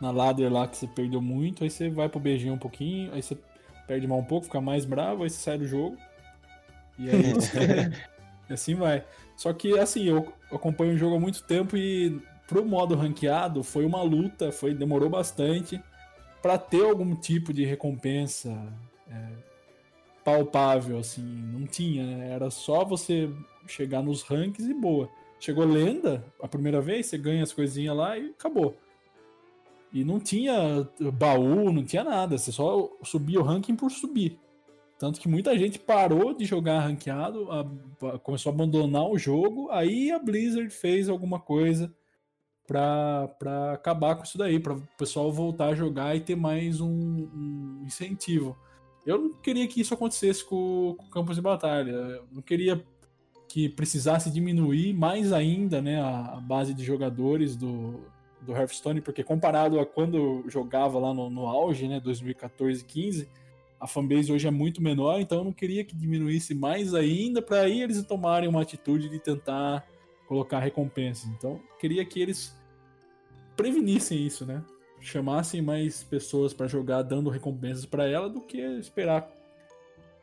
na ladder lá que você perdeu muito, aí você vai pro BG um pouquinho, aí você perde mal um pouco, fica mais bravo, aí você sai do jogo. E aí você... assim vai. Só que assim, eu acompanho o jogo há muito tempo e pro modo ranqueado foi uma luta, foi demorou bastante para ter algum tipo de recompensa é, palpável, assim, não tinha, né? Era só você chegar nos rankings e boa. Chegou lenda a primeira vez, você ganha as coisinhas lá e acabou. E não tinha baú, não tinha nada, você só subia o ranking por subir. Tanto que muita gente parou de jogar ranqueado, a, a, começou a abandonar o jogo, aí a Blizzard fez alguma coisa para acabar com isso daí, para o pessoal voltar a jogar e ter mais um, um, incentivo. Eu não queria que isso acontecesse com, com campos de batalha. Eu não queria que precisasse diminuir mais ainda né, a, a base de jogadores do, do Hearthstone, porque comparado a quando jogava lá no, no auge, né, 2014 15 a fanbase hoje é muito menor, então eu não queria que diminuísse mais ainda para aí eles tomarem uma atitude de tentar colocar recompensas. Então, queria que eles prevenissem isso, né? Chamassem mais pessoas para jogar dando recompensas para ela do que esperar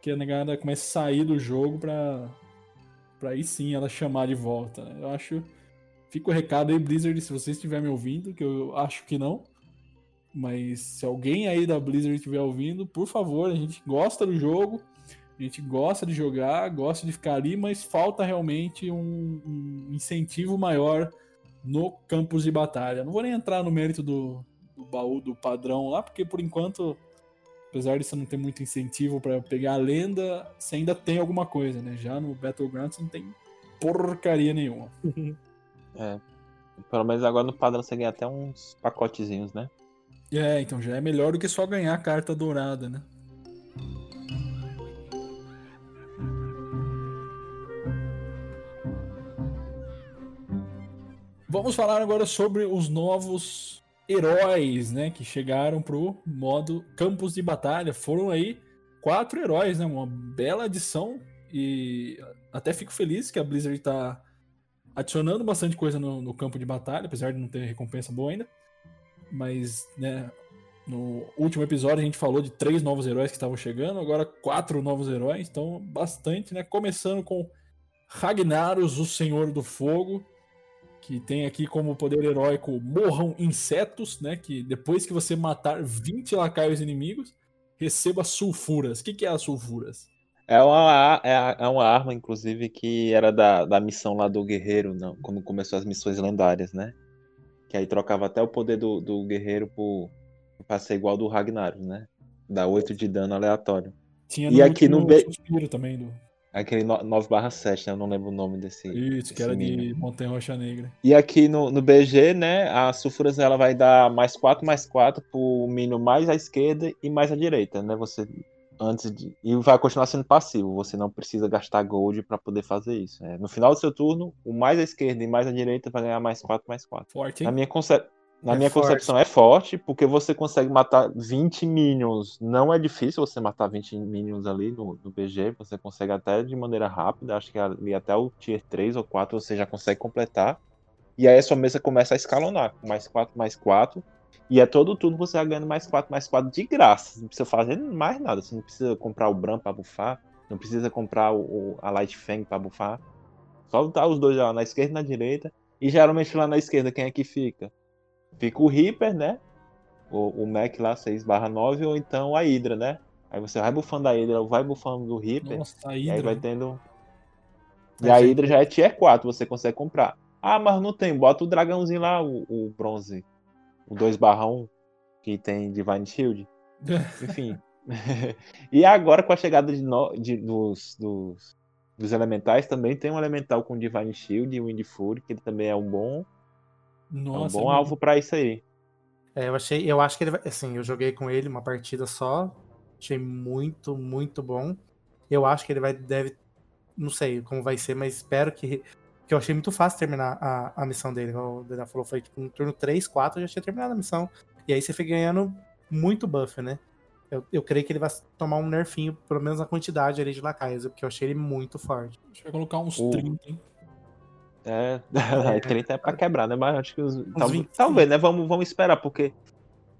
que a negada comece a sair do jogo para para aí sim ela chamar de volta. Né? Eu acho fica o recado aí Blizzard, se vocês estiverem me ouvindo, que eu acho que não. Mas se alguém aí da Blizzard estiver ouvindo, por favor, a gente gosta do jogo, a gente gosta de jogar, gosta de ficar ali, mas falta realmente um, um incentivo maior no campus de batalha. Não vou nem entrar no mérito do, do baú do padrão lá, porque por enquanto, apesar de você não ter muito incentivo para pegar a lenda, você ainda tem alguma coisa, né? Já no Battlegrounds não tem porcaria nenhuma. é. Pelo menos agora no padrão você ganha até uns pacotezinhos, né? É, então já é melhor do que só ganhar a carta dourada, né? Vamos falar agora sobre os novos heróis, né, que chegaram pro modo Campos de Batalha. Foram aí quatro heróis, né, uma bela adição e até fico feliz que a Blizzard está adicionando bastante coisa no, no campo de batalha, apesar de não ter recompensa boa ainda mas, né, no último episódio a gente falou de três novos heróis que estavam chegando, agora quatro novos heróis, então bastante, né? Começando com Ragnaros, o Senhor do Fogo, que tem aqui como poder heróico Morram Insetos, né? Que depois que você matar 20 lacaios inimigos, receba sulfuras. O que, que é as sulfuras? É uma, é, é uma arma, inclusive, que era da, da missão lá do Guerreiro, não, quando começou as missões lendárias, né? Que aí trocava até o poder do, do guerreiro por, pra ser igual do Ragnar, né? Dá 8 de dano aleatório. Tinha e aqui no B... também do. Aquele 9/7, né? Eu não lembro o nome desse. Isso, desse que era de Montanha Rocha Negra. E aqui no, no BG, né? A Sulfuras ela vai dar mais 4, mais 4 pro mínimo mais à esquerda e mais à direita, né? Você antes de. E vai continuar sendo passivo. Você não precisa gastar gold para poder fazer isso. É, no final do seu turno, o mais à esquerda e mais à direita vai ganhar mais 4, mais 4. Forte, hein? Na minha, conce... Na é minha forte. concepção é forte, porque você consegue matar 20 minions. Não é difícil você matar 20 minions ali no, no BG. Você consegue até de maneira rápida. Acho que ali até o tier 3 ou 4 você já consegue completar. E aí a sua mesa começa a escalonar. Mais 4, mais 4 e é todo turno você vai ganhando mais 4, mais 4 de graça. Não precisa fazer mais nada. Você não precisa comprar o Bram pra bufar. Não precisa comprar o, o a Light Fang pra bufar. Só botar os dois lá na esquerda e na direita. E geralmente lá na esquerda, quem é que fica? Fica o Reaper, né? O, o Mac lá, 6 barra 9, ou então a Hydra, né? Aí você vai bufando a Hydra, vai bufando do Reaper. Nossa, a Hydra. E aí vai tendo. E a Hydra já é tier 4, você consegue comprar. Ah, mas não tem, bota o dragãozinho lá, o, o bronze o 2 1 que tem Divine Shield. Enfim. e agora com a chegada de, no, de dos, dos, dos, elementais, também tem um elemental com Divine Shield e Wind Fury, que ele também é um bom, Nossa, é um bom alvo para isso aí. É, eu achei, eu acho que ele vai, assim, eu joguei com ele uma partida só, achei muito, muito bom. Eu acho que ele vai deve não sei como vai ser, mas espero que que eu achei muito fácil terminar a, a missão dele. o Daniel falou, foi tipo, no turno 3, 4, eu já tinha terminado a missão. E aí você foi ganhando muito buff, né? Eu, eu creio que ele vai tomar um nerfinho, pelo menos na quantidade ali de lacaios, porque eu achei ele muito forte. A gente vai colocar uns o... 30, hein? É, é, 30 é pra quebrar, né? Mas acho que os. Talvez, talvez, né? Vamos, vamos esperar, porque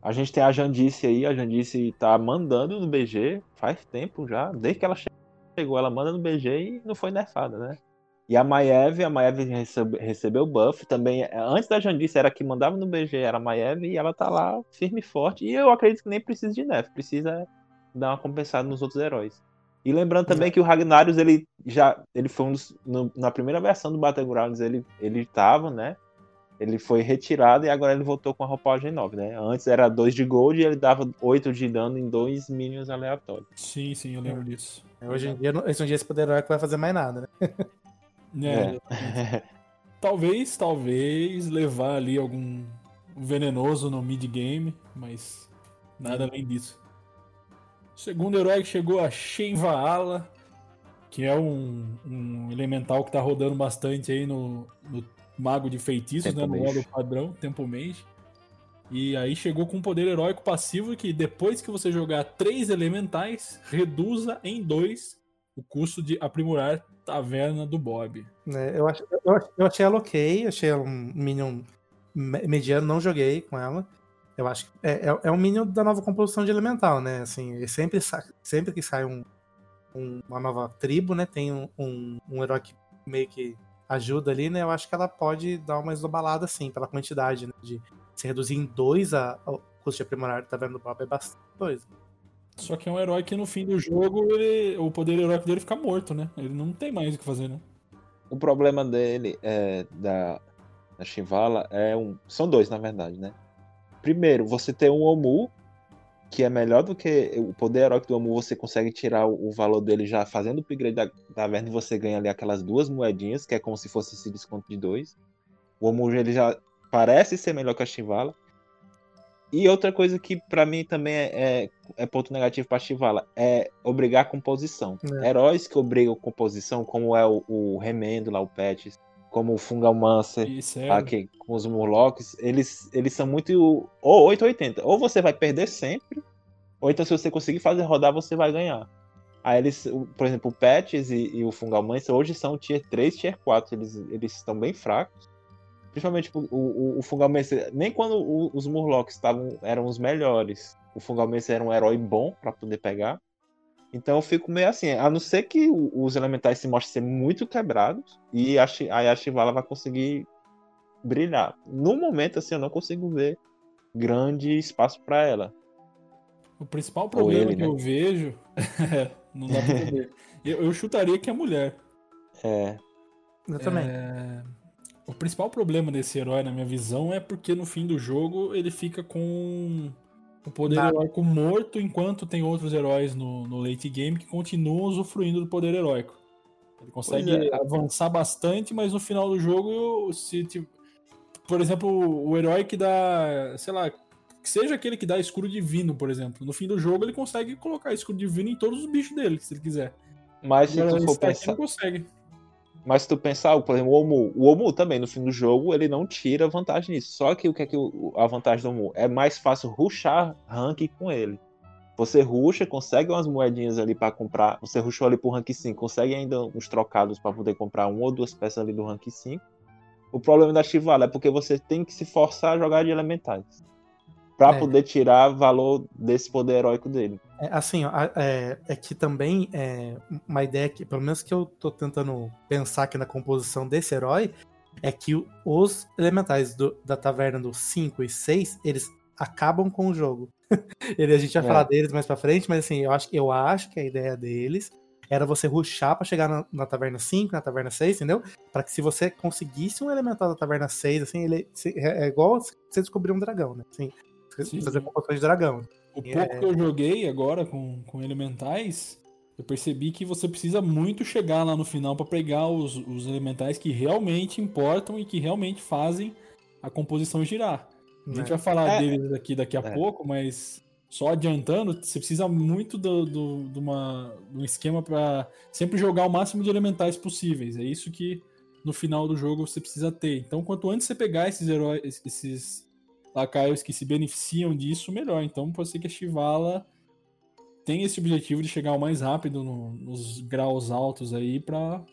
a gente tem a Jandice aí, a Jandice tá mandando no BG faz tempo já, desde que ela chegou, ela manda no BG e não foi nerfada, né? E a Maiev, a Maiev recebe, recebeu buff também. Antes da Jandice era que mandava no BG, era a Maiev, e ela tá lá firme e forte. E eu acredito que nem precisa de nerf, precisa dar uma compensada nos outros heróis. E lembrando também que o Ragnarius, ele já. Ele foi um dos. No, na primeira versão do Battlegrounds, ele, ele tava, né? Ele foi retirado e agora ele voltou com a roupagem nova, né? Antes era 2 de gold e ele dava 8 de dano em dois minions aleatórios. Sim, sim, eu lembro disso. Hoje em dia, hoje em dia esse poder heróico vai fazer mais nada, né? É, É. Talvez, talvez levar ali algum venenoso no mid-game, mas nada além disso. O segundo herói que chegou a Shenvaala, que é um, um elemental que tá rodando bastante aí no, no Mago de Feitiços, Tempo né, no modo padrão, Tempo Mage. E aí chegou com um poder heróico passivo que depois que você jogar três elementais, reduza em dois o custo de aprimorar Taverna do Bob. É, eu, eu, eu achei ela ok, achei ela um Minion me- mediano, não joguei com ela. Eu acho que é, é, é um Minion da nova composição de Elemental, né? Assim, sempre, sempre que sai um, um- uma nova tribo, né? Tem um, um, um herói que meio que ajuda ali, né? Eu acho que ela pode dar uma esdobalada, assim, pela quantidade, né? De se reduzir em dois a, o custo de aprimorar tá vendo Bob é bastante coisa. Só que é um herói que no fim do jogo ele, o poder heróico dele fica morto, né? Ele não tem mais o que fazer, né? O problema dele, é, da, da Shivala, é um. São dois, na verdade, né? Primeiro, você tem um Omu, que é melhor do que o poder heróico do Omu, você consegue tirar o, valor dele já fazendo o upgrade da taverna e você ganha ali aquelas duas moedinhas, que é como se fosse esse desconto de dois. O Omu ele já parece ser melhor que a Shivala. E outra coisa que pra mim também é, é, é ponto negativo pra Shivala é obrigar a composição. É. Heróis que obrigam composição, como é o, o Remendo lá, o Pets, como o Fungalmancer, Isso é. aqui com os Murlocs, eles, eles são muito. Ou 880. Ou você vai perder sempre, ou então se você conseguir fazer rodar, você vai ganhar. Aí eles, por exemplo, o Patches e, e o Fungalmancer hoje são tier 3, tier 4. Eles, eles estão bem fracos. Principalmente tipo, o, o, o Fungalmancer, nem quando o- os Murlocs estavam, eram os melhores, o Fungalmancer era um herói bom pra poder pegar. Então eu fico meio assim, a não ser que os elementais se mostrem ser muito quebrados e a, aí a Shivala vai conseguir brilhar. No momento, assim, eu não consigo ver grande espaço pra ela. O principal problema ele, que né? eu vejo. não dá pra saber. Eu, eu chutaria que é mulher. É, Eu também. É, O principal problema desse herói, na minha visão, é porque no fim do jogo ele fica com o poder Nada. heróico morto, enquanto tem outros heróis no, no late game que continuam usufruindo do poder heróico. Ele consegue é. avançar bastante, mas no final do jogo, se tipo, por exemplo, o herói que dá, sei lá, que seja aquele que dá escudo divino, por exemplo, no fim do jogo ele consegue colocar escudo divino em todos os bichos dele, se ele quiser. mas se tu for pensar, não consegue. Mas se tu pensar, por exemplo, o Omu, o Omu também no fim do jogo, ele não tira vantagem nisso. Só que o que é que o- a vantagem do Omu é mais fácil rushar rank com ele. Você rusha, consegue umas moedinhas ali pra comprar. Você rushou ali pro rank 5, consegue ainda uns trocados pra poder comprar uma ou duas peças ali do rank 5. O problema da Shivala é porque você tem que se forçar a jogar de elementais. Pra É. poder tirar valor desse poder heróico dele. É, assim, ó, é, é que também é uma ideia que, pelo menos que eu tô tentando pensar aqui na composição desse herói, é que os elementais do- da taverna do 5 e 6, eles acabam com o jogo. Ele, a gente vai É. falar deles mais pra frente, mas assim, eu acho, eu acho que a ideia deles era você ruxar pra chegar na, na taverna 5, na taverna 6, entendeu? Pra que se você conseguisse um elemental da taverna 6, assim, ele se- é, é igual você descobrir um dragão, né? Assim, Sim. fazer composições de dragão. O É. pouco que eu joguei agora com, com elementais, eu percebi que você precisa muito chegar lá no final pra pegar os, os elementais que realmente importam e que realmente fazem a composição girar. A gente vai falar É. deles aqui daqui a É. pouco, mas só adiantando, você precisa muito do, do, de uma, um esquema pra sempre jogar o máximo de elementais possíveis. É isso que no final do jogo você precisa ter. Então, quanto antes você pegar esses heróis, esses lacaios que se beneficiam disso, melhor. Então, pode ser que a Shivala tenha esse objetivo de chegar o mais rápido no- nos graus altos aí pra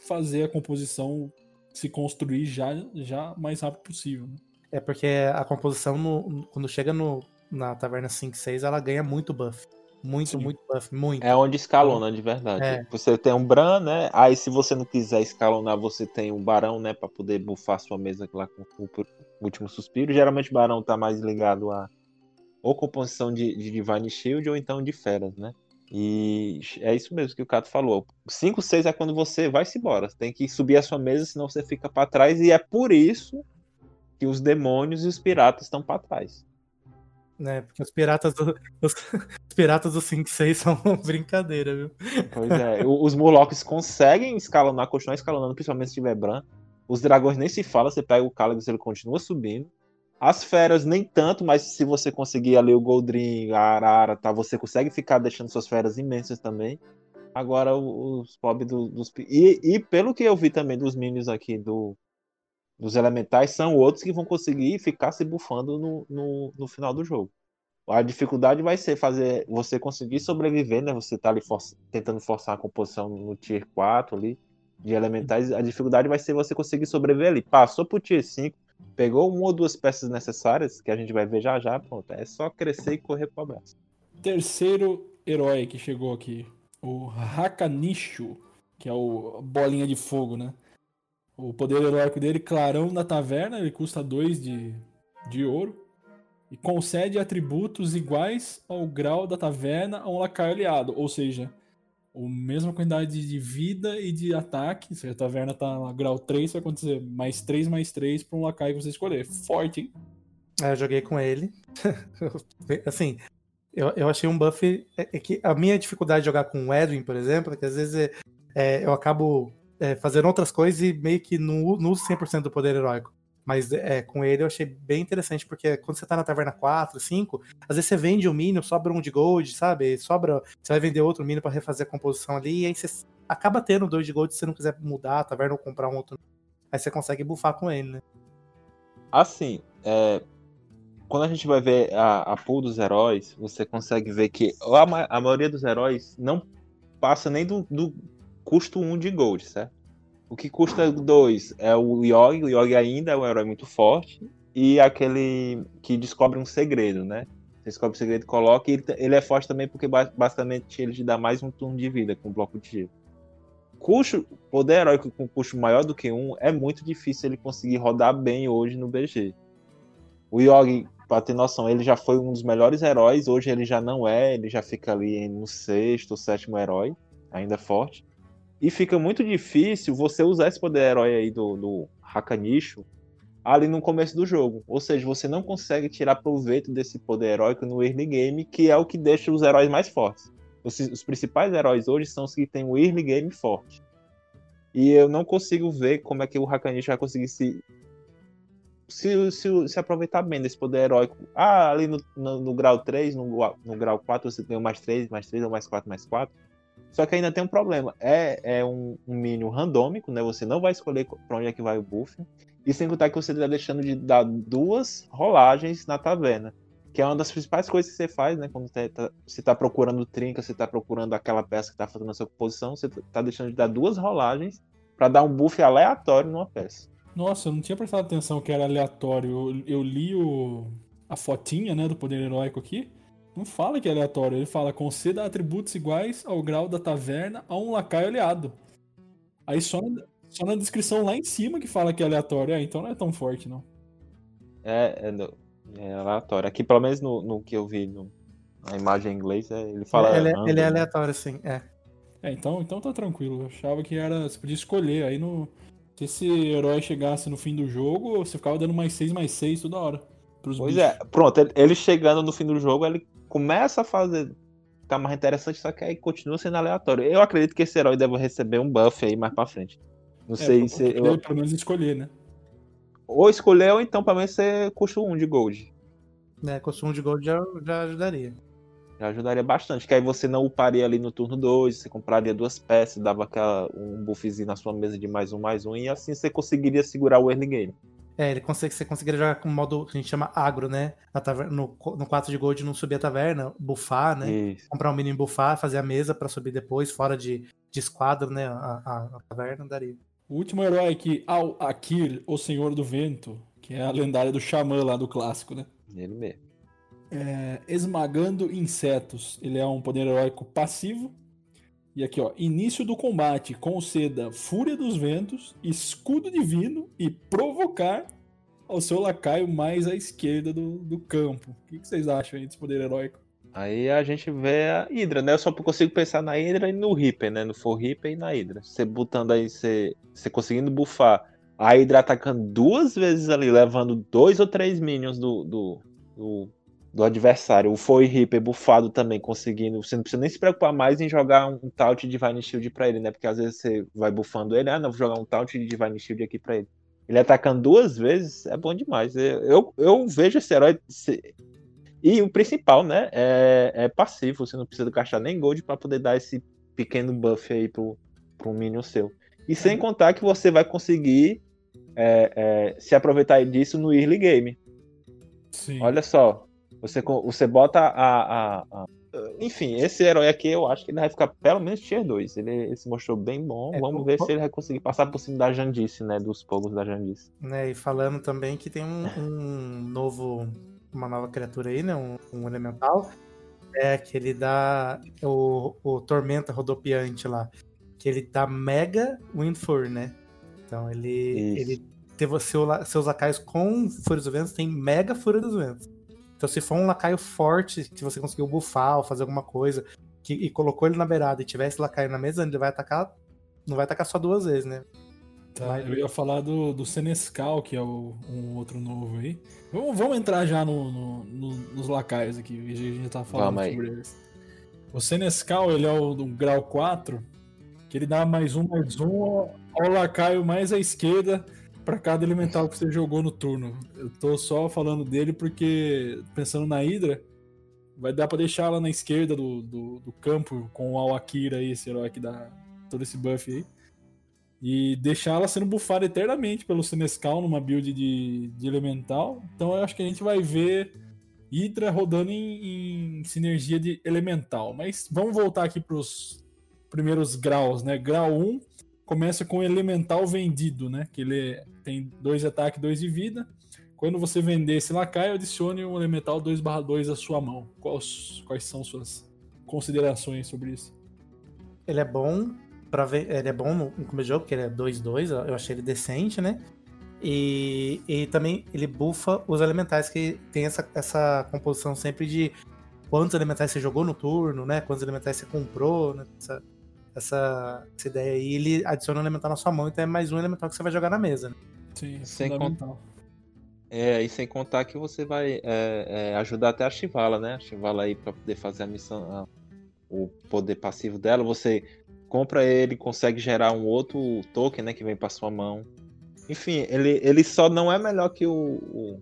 fazer a composição se construir já, já mais rápido possível. né? É porque a composição, no- quando chega no, na taverna 5 6, ela ganha muito buff. Muito, Sim. muito buff. Muito. É onde escalona de verdade. É. Você tem um Bran, né? Aí se você não quiser escalonar, você tem um Barão, né? Pra poder bufar sua mesa lá com o último suspiro. Geralmente o Barão tá mais ligado a ou composição de, de Divine Shield ou então de Feras, né? E é isso mesmo que o Cato falou. 5, 6 é quando você vai-se embora. Você tem que subir a sua mesa, senão você fica para trás. E é por isso que os demônios e os piratas estão para trás. Né, porque os piratas do, os, os piratas do 5 6 são brincadeira, viu? Pois é, os Murlocs conseguem escalonar, continuar escalonando, principalmente se tiver Bran. Os dragões nem se fala, você pega o Calagus, ele continua subindo. As feras nem tanto, mas se você conseguir ali o Goldrin, a Arara, tá, você consegue ficar deixando suas feras imensas também. Agora os pobres do, dos. E, e, pelo que eu vi também dos minions aqui do, dos elementais, são outros que vão conseguir ficar se bufando no, no, no final do jogo. A dificuldade vai ser fazer você conseguir sobreviver, né? Você tá ali for, tentando forçar a composição no tier 4 ali de elementais. A dificuldade vai ser você conseguir sobreviver ali. Passou pro tier 5, Pegou uma ou duas peças necessárias, que a gente vai ver já já, pronto. É só crescer e correr pro abraço. Terceiro herói que chegou aqui. O Hakanishu, que é o bolinha de fogo, né? O poder heróico dele, clarão da taverna, ele custa 2 de, de ouro. E concede atributos iguais ao grau da taverna a um lacaio aliado. Ou seja, a mesma quantidade de vida e de ataque. Se a taverna tá no grau 3, vai acontecer mais 3, mais 3 pra um lacaio que você escolher. Forte, hein? É, eu joguei com ele. assim, eu, eu achei um buff. É, é, que a minha dificuldade de jogar com o Edwin, por exemplo, é que às vezes é, é, eu acabo é, fazendo outras coisas e meio que não, não uso 100% do poder heróico. Mas é, com ele eu achei bem interessante, porque quando você tá na taverna 4, 5, às vezes você vende um mínimo, sobra um de gold, sabe? Sobra. Você vai vender outro mínimo para refazer a composição ali, e aí você acaba tendo dois de gold se você não quiser mudar a taverna ou comprar um outro. Aí você consegue bufar com ele, né? Assim, é, quando a gente vai ver a, a pool dos heróis, você consegue ver que a, a maioria dos heróis não passa nem do, do custo 1 de gold, certo? O que custa dois é o Yogi, o Yogi ainda é um herói muito forte, e aquele que descobre um segredo, né? Você descobre o segredo, coloca, e ele é forte também porque basicamente ele te dá mais um turno de vida com bloco de gelo. Custo, poder heróico com custo maior do que um, é muito difícil ele conseguir rodar bem hoje no BG. O Yogi, pra ter noção, ele já foi um dos melhores heróis, hoje ele já não é, ele já fica ali no sexto, sétimo herói, ainda forte. E fica muito difícil você usar esse poder herói aí do, do Hakanicho ali no começo do jogo. Ou seja, você não consegue tirar proveito desse poder heróico no early game, que é o que deixa os heróis mais fortes. Os, os principais heróis hoje são os que têm o early game forte. E eu não consigo ver como é que o Hakanicho vai conseguir se, se, se, se aproveitar bem desse poder heróico. Ah, ali no, no, no grau 3, no, no grau 4 você tem o mais 3, mais 3 ou mais 4, mais 4 só que ainda tem um problema. É, é um, um mínimo randômico, né? Você não vai escolher para onde é que vai o buff. E sem contar que você está deixando de dar duas rolagens na taverna. Que é uma das principais coisas que você faz, né? Quando você está tá procurando trinca, você está procurando aquela peça que está fazendo a sua composição, você está deixando de dar duas rolagens para dar um buff aleatório numa peça. Nossa, eu não tinha prestado atenção que era aleatório. Eu, eu li o, a fotinha, né, do poder heróico aqui. Não fala que é aleatório, ele fala conceda atributos iguais ao grau da taverna a um lacaio aliado. Aí só na, só na descrição lá em cima que fala que é aleatório. É, então não é tão forte, não. É, é, é aleatório. Aqui, pelo menos no, no que eu vi no, na imagem em inglês, é, ele fala. Ele, é, ele é aleatório, sim, é. É, então, então tá tranquilo. Eu achava que era. Você podia escolher. Aí no. Se esse herói chegasse no fim do jogo, você ficava dando mais 6, mais 6 toda hora. Pois bichos. é, pronto, ele chegando no fim do jogo, ele começa a fazer ficar mais interessante, só que aí continua sendo aleatório. Eu acredito que esse herói deve receber um buff aí mais pra frente. Não é, sei se. Eu... Pelo menos escolher, né? Ou escolher, ou então pelo menos ser custo 1 de gold. É, custo 1 de gold já, já ajudaria. Já ajudaria bastante, que aí você não uparia ali no turno 2, você compraria duas peças, dava aquela, um buffzinho na sua mesa de mais um, mais um, e assim você conseguiria segurar o early game. É, ele consegue, você conseguiria jogar com modo que a gente chama agro, né? Na taverna, no, no 4 de gold não subir a taverna, bufar, né? Isso. Comprar um mínimo bufar, fazer a mesa para subir depois, fora de, de esquadro, né? A, a, a, taverna daria. O último herói aqui, Al Akir, o Senhor do Vento, que é a lendária do Xamã lá do clássico, né? Ele mesmo. É, esmagando insetos. Ele é um poder heróico passivo e aqui, ó, início do combate, conceda Fúria dos Ventos, Escudo Divino e provocar ao seu lacaio mais à esquerda do, do campo. O que, que vocês acham aí desse poder heróico? Aí a gente vê a Hydra, né? Eu só consigo pensar na Hydra e no Reaper, né? No For Reaper e na Hydra. Você botando aí, você, você conseguindo bufar a Hydra atacando duas vezes ali, levando dois ou três minions do, do, do, do adversário. O For Reaper bufado também, conseguindo. Você não precisa nem se preocupar mais em jogar um, taunt de Divine Shield pra ele, né? Porque às vezes você vai bufando ele, ah, não, vou jogar um taunt de Divine Shield aqui pra ele. Ele atacando duas vezes é bom demais. Eu, eu, vejo esse herói e o principal, né, é, é passivo. Você não precisa gastar nem gold para poder dar esse pequeno buff aí pro, pro minion seu. E sem contar que você vai conseguir é, é, se aproveitar disso no early game. Sim. Olha só, você, você bota a, a, a, Enfim, esse herói aqui eu acho que ele vai ficar pelo menos tier 2. Ele, ele se mostrou bem bom. É, Vamos ver se ele vai conseguir passar por cima da Jandice, né? Dos fogos da Jandice. Né, e falando também que tem um, um novo uma nova criatura aí, né? Um, um elemental. É que ele dá o, o Tormenta Rodopiante lá. Que ele dá Mega Windfur, né? Então ele, ele teve seu, seus lacaios com Fúria dos Ventos, tem Mega Fúria dos Ventos. Então, se for um lacaio forte, que você conseguiu buffar ou fazer alguma coisa, que, e colocou ele na beirada e tivesse lacaio na mesa, ele vai atacar. Não vai atacar só duas vezes, né? Tá, eu ia falar do, do Senescal, que é o, um outro novo aí. Vamos, vamos entrar já no, no, no, nos lacaios aqui, a gente tá falando sobre eles. O Senescal, ele é o do grau 4, que ele dá mais um, mais um ao, ao lacaio mais à esquerda para cada elemental que você jogou no turno. Eu tô só falando dele porque, pensando na Hydra, vai dar para deixar ela na esquerda do, do, do campo com o Awakira aí, esse herói que dá todo esse buff aí e deixar ela sendo bufada eternamente pelo Senescal numa build de, de elemental. Então eu acho que a gente vai ver Hydra rodando em, em sinergia de elemental. Mas vamos voltar aqui para os primeiros graus, né? Grau 1 começa com elemental vendido, né? Que ele tem dois ataques, dois de vida. Quando você vender esse lacaio, adicione um elemental 2/2 à sua mão. Quais, quais são suas considerações sobre isso? Ele é bom para ver. Ele é bom no, no começo do jogo, porque ele é 2-2, eu achei ele decente, né? E, e também ele bufa os elementais que tem essa, essa composição sempre de quantos elementais você jogou no turno, né? Quantos elementais você comprou, né? Essa, essa, essa ideia aí, ele adiciona um elemental na sua mão, então é mais um elemental que você vai jogar na mesa. Né? Sim, sem contar. É, e sem contar que você vai é, é, ajudar até a Chivala, né? A Chivala aí para poder fazer a missão, a, o poder passivo dela. Você compra ele, consegue gerar um outro token, né, que vem para sua mão. Enfim, ele, ele só não é melhor que o, o,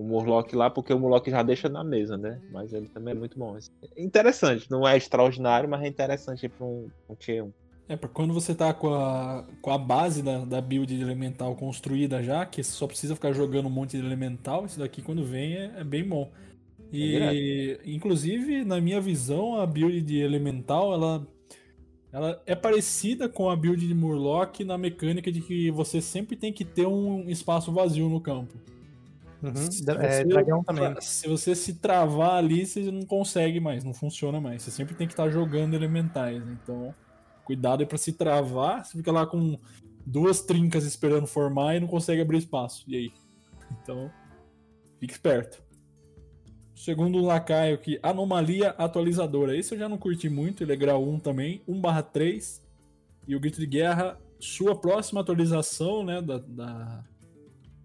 o Murloc lá, porque o Murloc já deixa na mesa, né? Mas ele também é muito bom. Interessante, não é extraordinário, mas é interessante para um, um tier 1. É, para quando você tá com a, com a base da, da build de elemental construída já, que só precisa ficar jogando um monte de elemental, isso daqui quando vem é, é bem bom. E, é inclusive, na minha visão, a build de elemental, ela ela é parecida com a build de Murloc na mecânica de que você sempre tem que ter um espaço vazio no campo. Uhum. Se, é, dragão também. se você se travar ali, você não consegue mais, não funciona mais. Você sempre tem que estar jogando elementais. Então, cuidado aí pra se travar. Você fica lá com duas trincas esperando formar e não consegue abrir espaço. E aí? Então, fique esperto. Segundo o Lacaio aqui, Anomalia Atualizadora. Esse eu já não curti muito, ele é grau 1 também, 1/3. E o Grito de Guerra, sua próxima atualização, né, da, da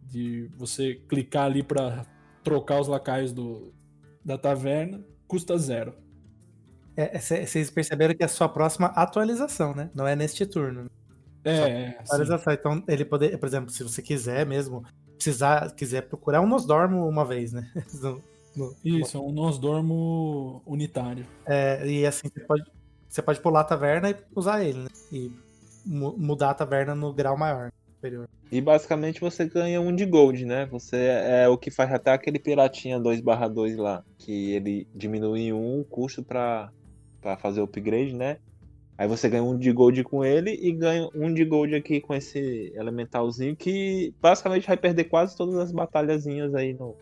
de você clicar ali para trocar os lacaios do, da taverna, custa zero. É, vocês perceberam que é a sua próxima atualização, né? Não é neste turno. É, é atualização. Sim. Então, ele poder, por exemplo, se você quiser mesmo, precisar, quiser procurar um Nosdormo uma vez, né? Isso, é um Nosdormo unitário. É, e assim, você pode, você pode pular a taverna e usar ele, né? E mudar a taverna no grau maior, superior. E basicamente você ganha um de gold, né? Você é o que faz até aquele piratinha 2/2 lá, que ele diminui em um o custo para fazer o upgrade, né? Aí você ganha um de gold com ele e ganha um de gold aqui com esse elementalzinho que basicamente vai perder quase todas as batalhazinhas aí no,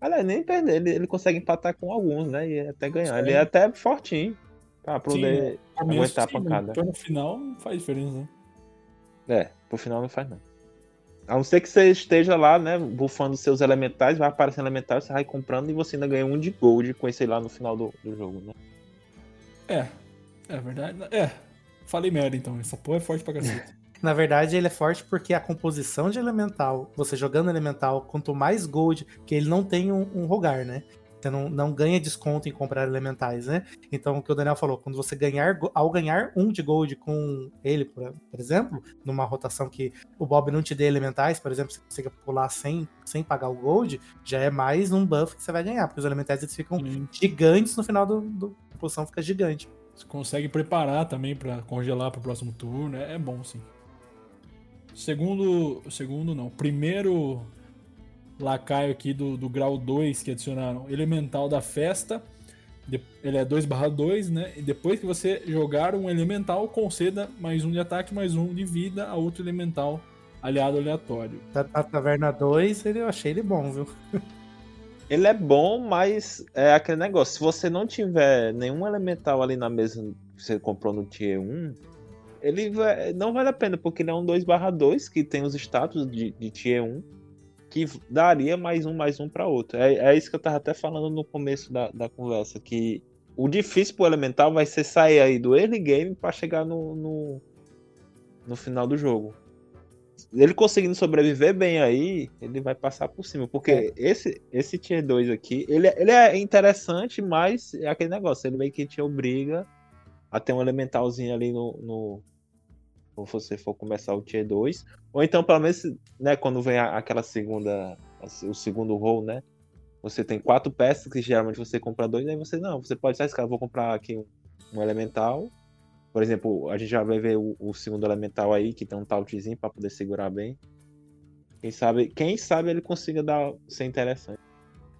Aliás, nem perder, ele, ele consegue empatar com alguns, né? E até ganhar. Sim. Ele é até fortinho pra poder sim, aguentar sim, a pancada. Então no final não faz diferença, né? É, pro final não faz não. A não ser que você esteja lá, né, bufando seus elementais, vai aparecendo elementais, você vai comprando e você ainda ganha um de gold com esse lá no final do, do jogo, né? É, é verdade. É, falei merda então, essa porra é forte pra cacete. Na verdade, ele é forte porque a composição de elemental, você jogando elemental, quanto mais gold, que ele não tem um, um rogar, né? Você não, não ganha desconto em comprar elementais, né? Então, o que o Daniel falou, quando você ganhar, ao ganhar um de gold com ele, por, por exemplo, numa rotação que o Bob não te dê elementais, por exemplo, você consiga pular sem, sem pagar o gold, já é mais um buff que você vai ganhar, porque os elementais eles ficam gigantes no final do, do a posição fica gigante. Você consegue preparar também para congelar para o próximo turno, é, é bom sim. Segundo, segundo não, primeiro lacaio aqui do, do grau 2 que adicionaram, elemental da festa. Ele é 2/2, né? E depois que você jogar um elemental, conceda mais um de ataque, mais um de vida a outro elemental aliado aleatório. Da, da Taverna 2, ele, eu achei ele bom, viu? Ele é bom, mas é aquele negócio. Se você não tiver nenhum elemental ali na mesa que você comprou no Tier 1, ele vai, não vale a pena, porque ele é um 2/2 que tem os status de, de Tier 1 que daria mais um, mais um para outro. É, é, isso que eu tava até falando no começo da, da conversa, que o difícil pro Elemental vai ser sair aí do early game para chegar no, no, no, final do jogo. Ele conseguindo sobreviver bem aí, ele vai passar por cima. Porque é. esse, esse Tier 2 aqui, ele, ele é interessante, mas é aquele negócio, ele meio que te obriga a ter um elementalzinho ali no, no ou você for começar o Tier 2. Ou então, pelo menos, né, quando vem aquela segunda, o segundo roll, né? Você tem quatro peças que geralmente você compra dois, aí você não, você pode estar vou comprar aqui um, um, elemental. Por exemplo, a gente já vai ver o, o segundo elemental aí, que tem um tautzinho para poder segurar bem. Quem sabe, quem sabe ele consiga dar, ser interessante.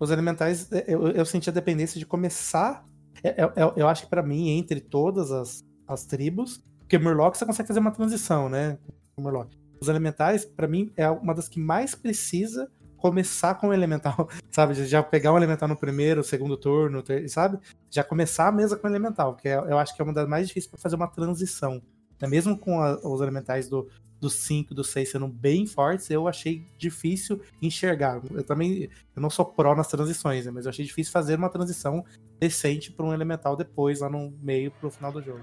Os elementais, eu, eu senti a dependência de começar. Eu, eu, eu acho que para mim, entre todas as, as tribos, porque Murloc você consegue fazer uma transição, né? Murloc. Os elementais, para mim, é uma das que mais precisa começar com o elemental, sabe? Já pegar um elemental no primeiro, segundo turno, sabe? Já começar a mesa com o elemental, que é, eu acho que é uma das mais difíceis para fazer uma transição. Mesmo com a, os elementais do, do 5 do 6 sendo bem fortes, eu achei difícil enxergar. Eu também eu não sou pró nas transições, né? mas eu achei difícil fazer uma transição decente para um elemental depois, lá no meio, pro final do jogo.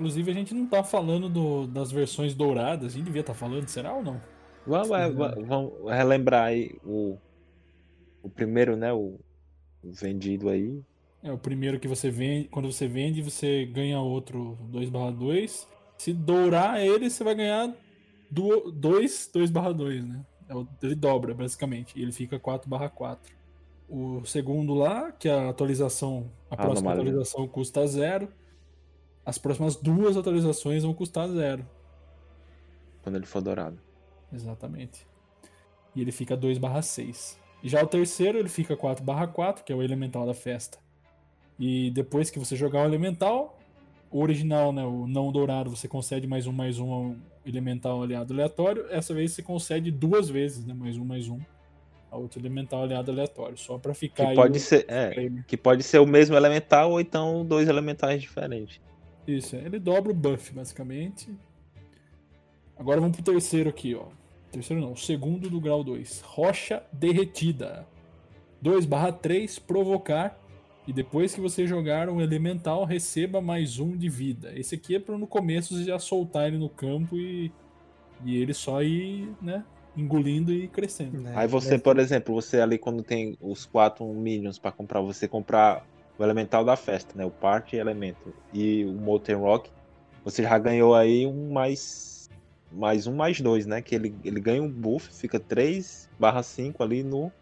Inclusive, a gente não tá falando do, das versões douradas. A gente devia estar tá falando, será ou não? Vamos, é, vamos relembrar aí o, o primeiro, né? O, o, vendido aí. É, o primeiro que você vende. Quando você vende, você ganha outro 2/2. Se dourar ele, você vai ganhar 2 2/2, né? É ele dobra, basicamente. E ele fica 4/4. O segundo lá, que é a atualização. A ah, próxima atualização custa zero as próximas duas atualizações vão custar zero. Quando ele for dourado. Exatamente. E ele fica 2/6. E já o terceiro ele fica 4/4, que é o elemental da festa. E depois que você jogar o elemental, o original, né, o não dourado, você concede mais um, mais um ao elemental aliado aleatório. Essa vez você concede duas vezes, né, mais um, mais um a outro elemental aliado aleatório, só para ficar que pode ser, é, que pode ser o mesmo elemental ou então dois elementais diferentes. Isso, ele dobra o buff, basicamente. Agora vamos pro terceiro aqui, ó. Terceiro não, segundo do grau 2. Rocha derretida. 2 barra 3, provocar. E depois que você jogar um elemental, receba mais um de vida. Esse aqui é para no começo você já soltar ele no campo e, e ele só ir, né, engolindo e crescendo. Aí você, por exemplo, você ali quando tem os quatro minions para comprar, você comprar o elemental da festa, né? O Party Elemento e o Molten Rock, você já ganhou aí um mais mais um mais dois, né? Que ele, ele ganha um buff, fica 3 barra 5 ali no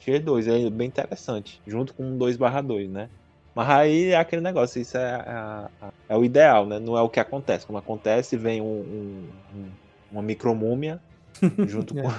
Tier 2. É bem interessante, junto com um 2 barra 2, né? Mas aí é aquele negócio, isso é, é, é, o ideal, né? Não é o que acontece. Quando acontece, vem um, um, um uma micromúmia junto, é. com,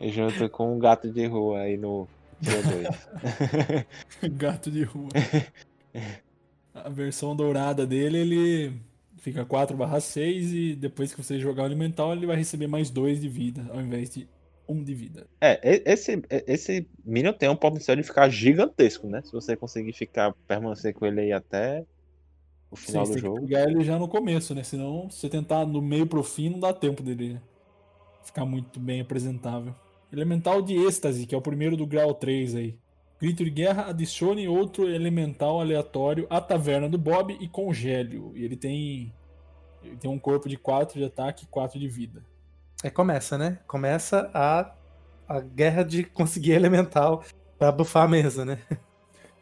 junto com um gato de rua aí no, Gato de rua. A versão dourada dele, ele fica 4/6 e depois que você jogar o elemental, ele vai receber mais 2 de vida, ao invés de 1 de vida. É, esse, esse Minion tem um potencial de ficar gigantesco, né? Se você conseguir ficar, permanecer com ele aí até o final Sim, do jogo. Tem que pegar ele já no começo, né? Senão, se você tentar no meio pro fim, não dá tempo dele ficar muito bem apresentável. Elemental de êxtase, que é o primeiro do grau 3 aí. Grito de guerra, adicione outro elemental aleatório à taverna do Bob e congélio. E ele tem, ele tem um corpo de 4 de ataque e 4 de vida. É, começa, né? Começa a, a guerra de conseguir elemental pra buffar a mesa, né?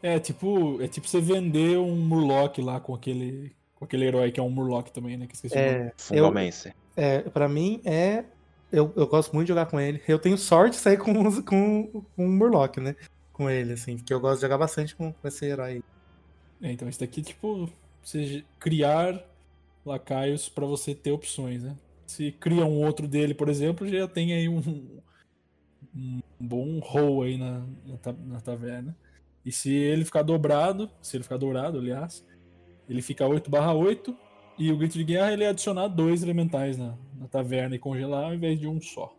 É tipo, é tipo você vender um Murloc lá com aquele, com aquele herói que é um Murloc também, né? Que esqueci o nome. É, eu, é, pra mim é. Eu, eu gosto muito de jogar com ele. Eu tenho sorte de sair com, com, com um Murloc, né? Com ele, assim, porque eu gosto de jogar bastante com, com esse herói. É, então esse daqui, tipo, você criar lacaios pra você ter opções, né? Se cria um outro dele, por exemplo, já tem aí um, um bom roll aí na, na, na taverna. E se ele ficar dobrado, se ele ficar dourado, aliás, ele fica 8 barra 8 e o grito de guerra ele é adicionar dois elementais na, na taverna e congelar ao invés de um só.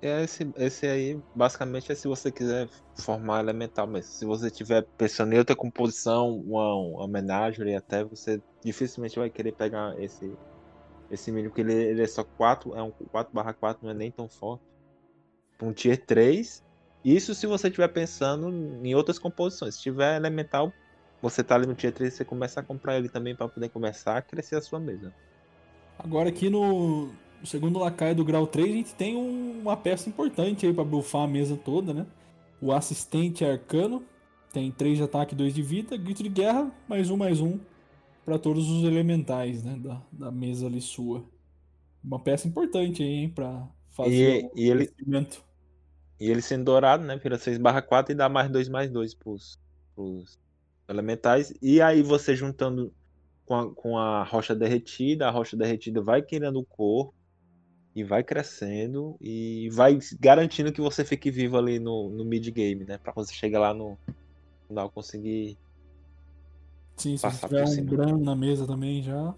É esse, esse aí, basicamente, é se você quiser formar elemental mesmo. Se você tiver pensando em outra composição, uma, uma homenagem, até você dificilmente vai querer pegar esse esse mínimo, porque ele, ele é só 4, é um 4 barra 4, não é nem tão forte. Um tier 3. Isso se você estiver pensando em outras composições. Se tiver elemental, você tá ali no tier 3, você começa a comprar ele também para poder começar a crescer a sua mesa. Agora aqui no, no segundo lacaio do grau 3, a gente tem um- uma peça importante aí pra buffar a mesa toda, né? O assistente arcano tem 3 de ataque e 2 de vida, grito de guerra, mais um, mais um pra todos os elementais, né? Da, da mesa ali sua. Uma peça importante aí, hein? Pra fazer E, o e ele, crescimento. E ele sendo dourado, né? Vira 6 barra 4 e dá mais 2 mais 2 pros, pros elementais. E aí você juntando com a, com a rocha derretida, a rocha derretida vai criando o corpo e vai crescendo e vai garantindo que você fique vivo ali no, no mid-game, né? Pra você chegar lá no final conseguir. Sim, se passar tiver um. Bran na mesa também já.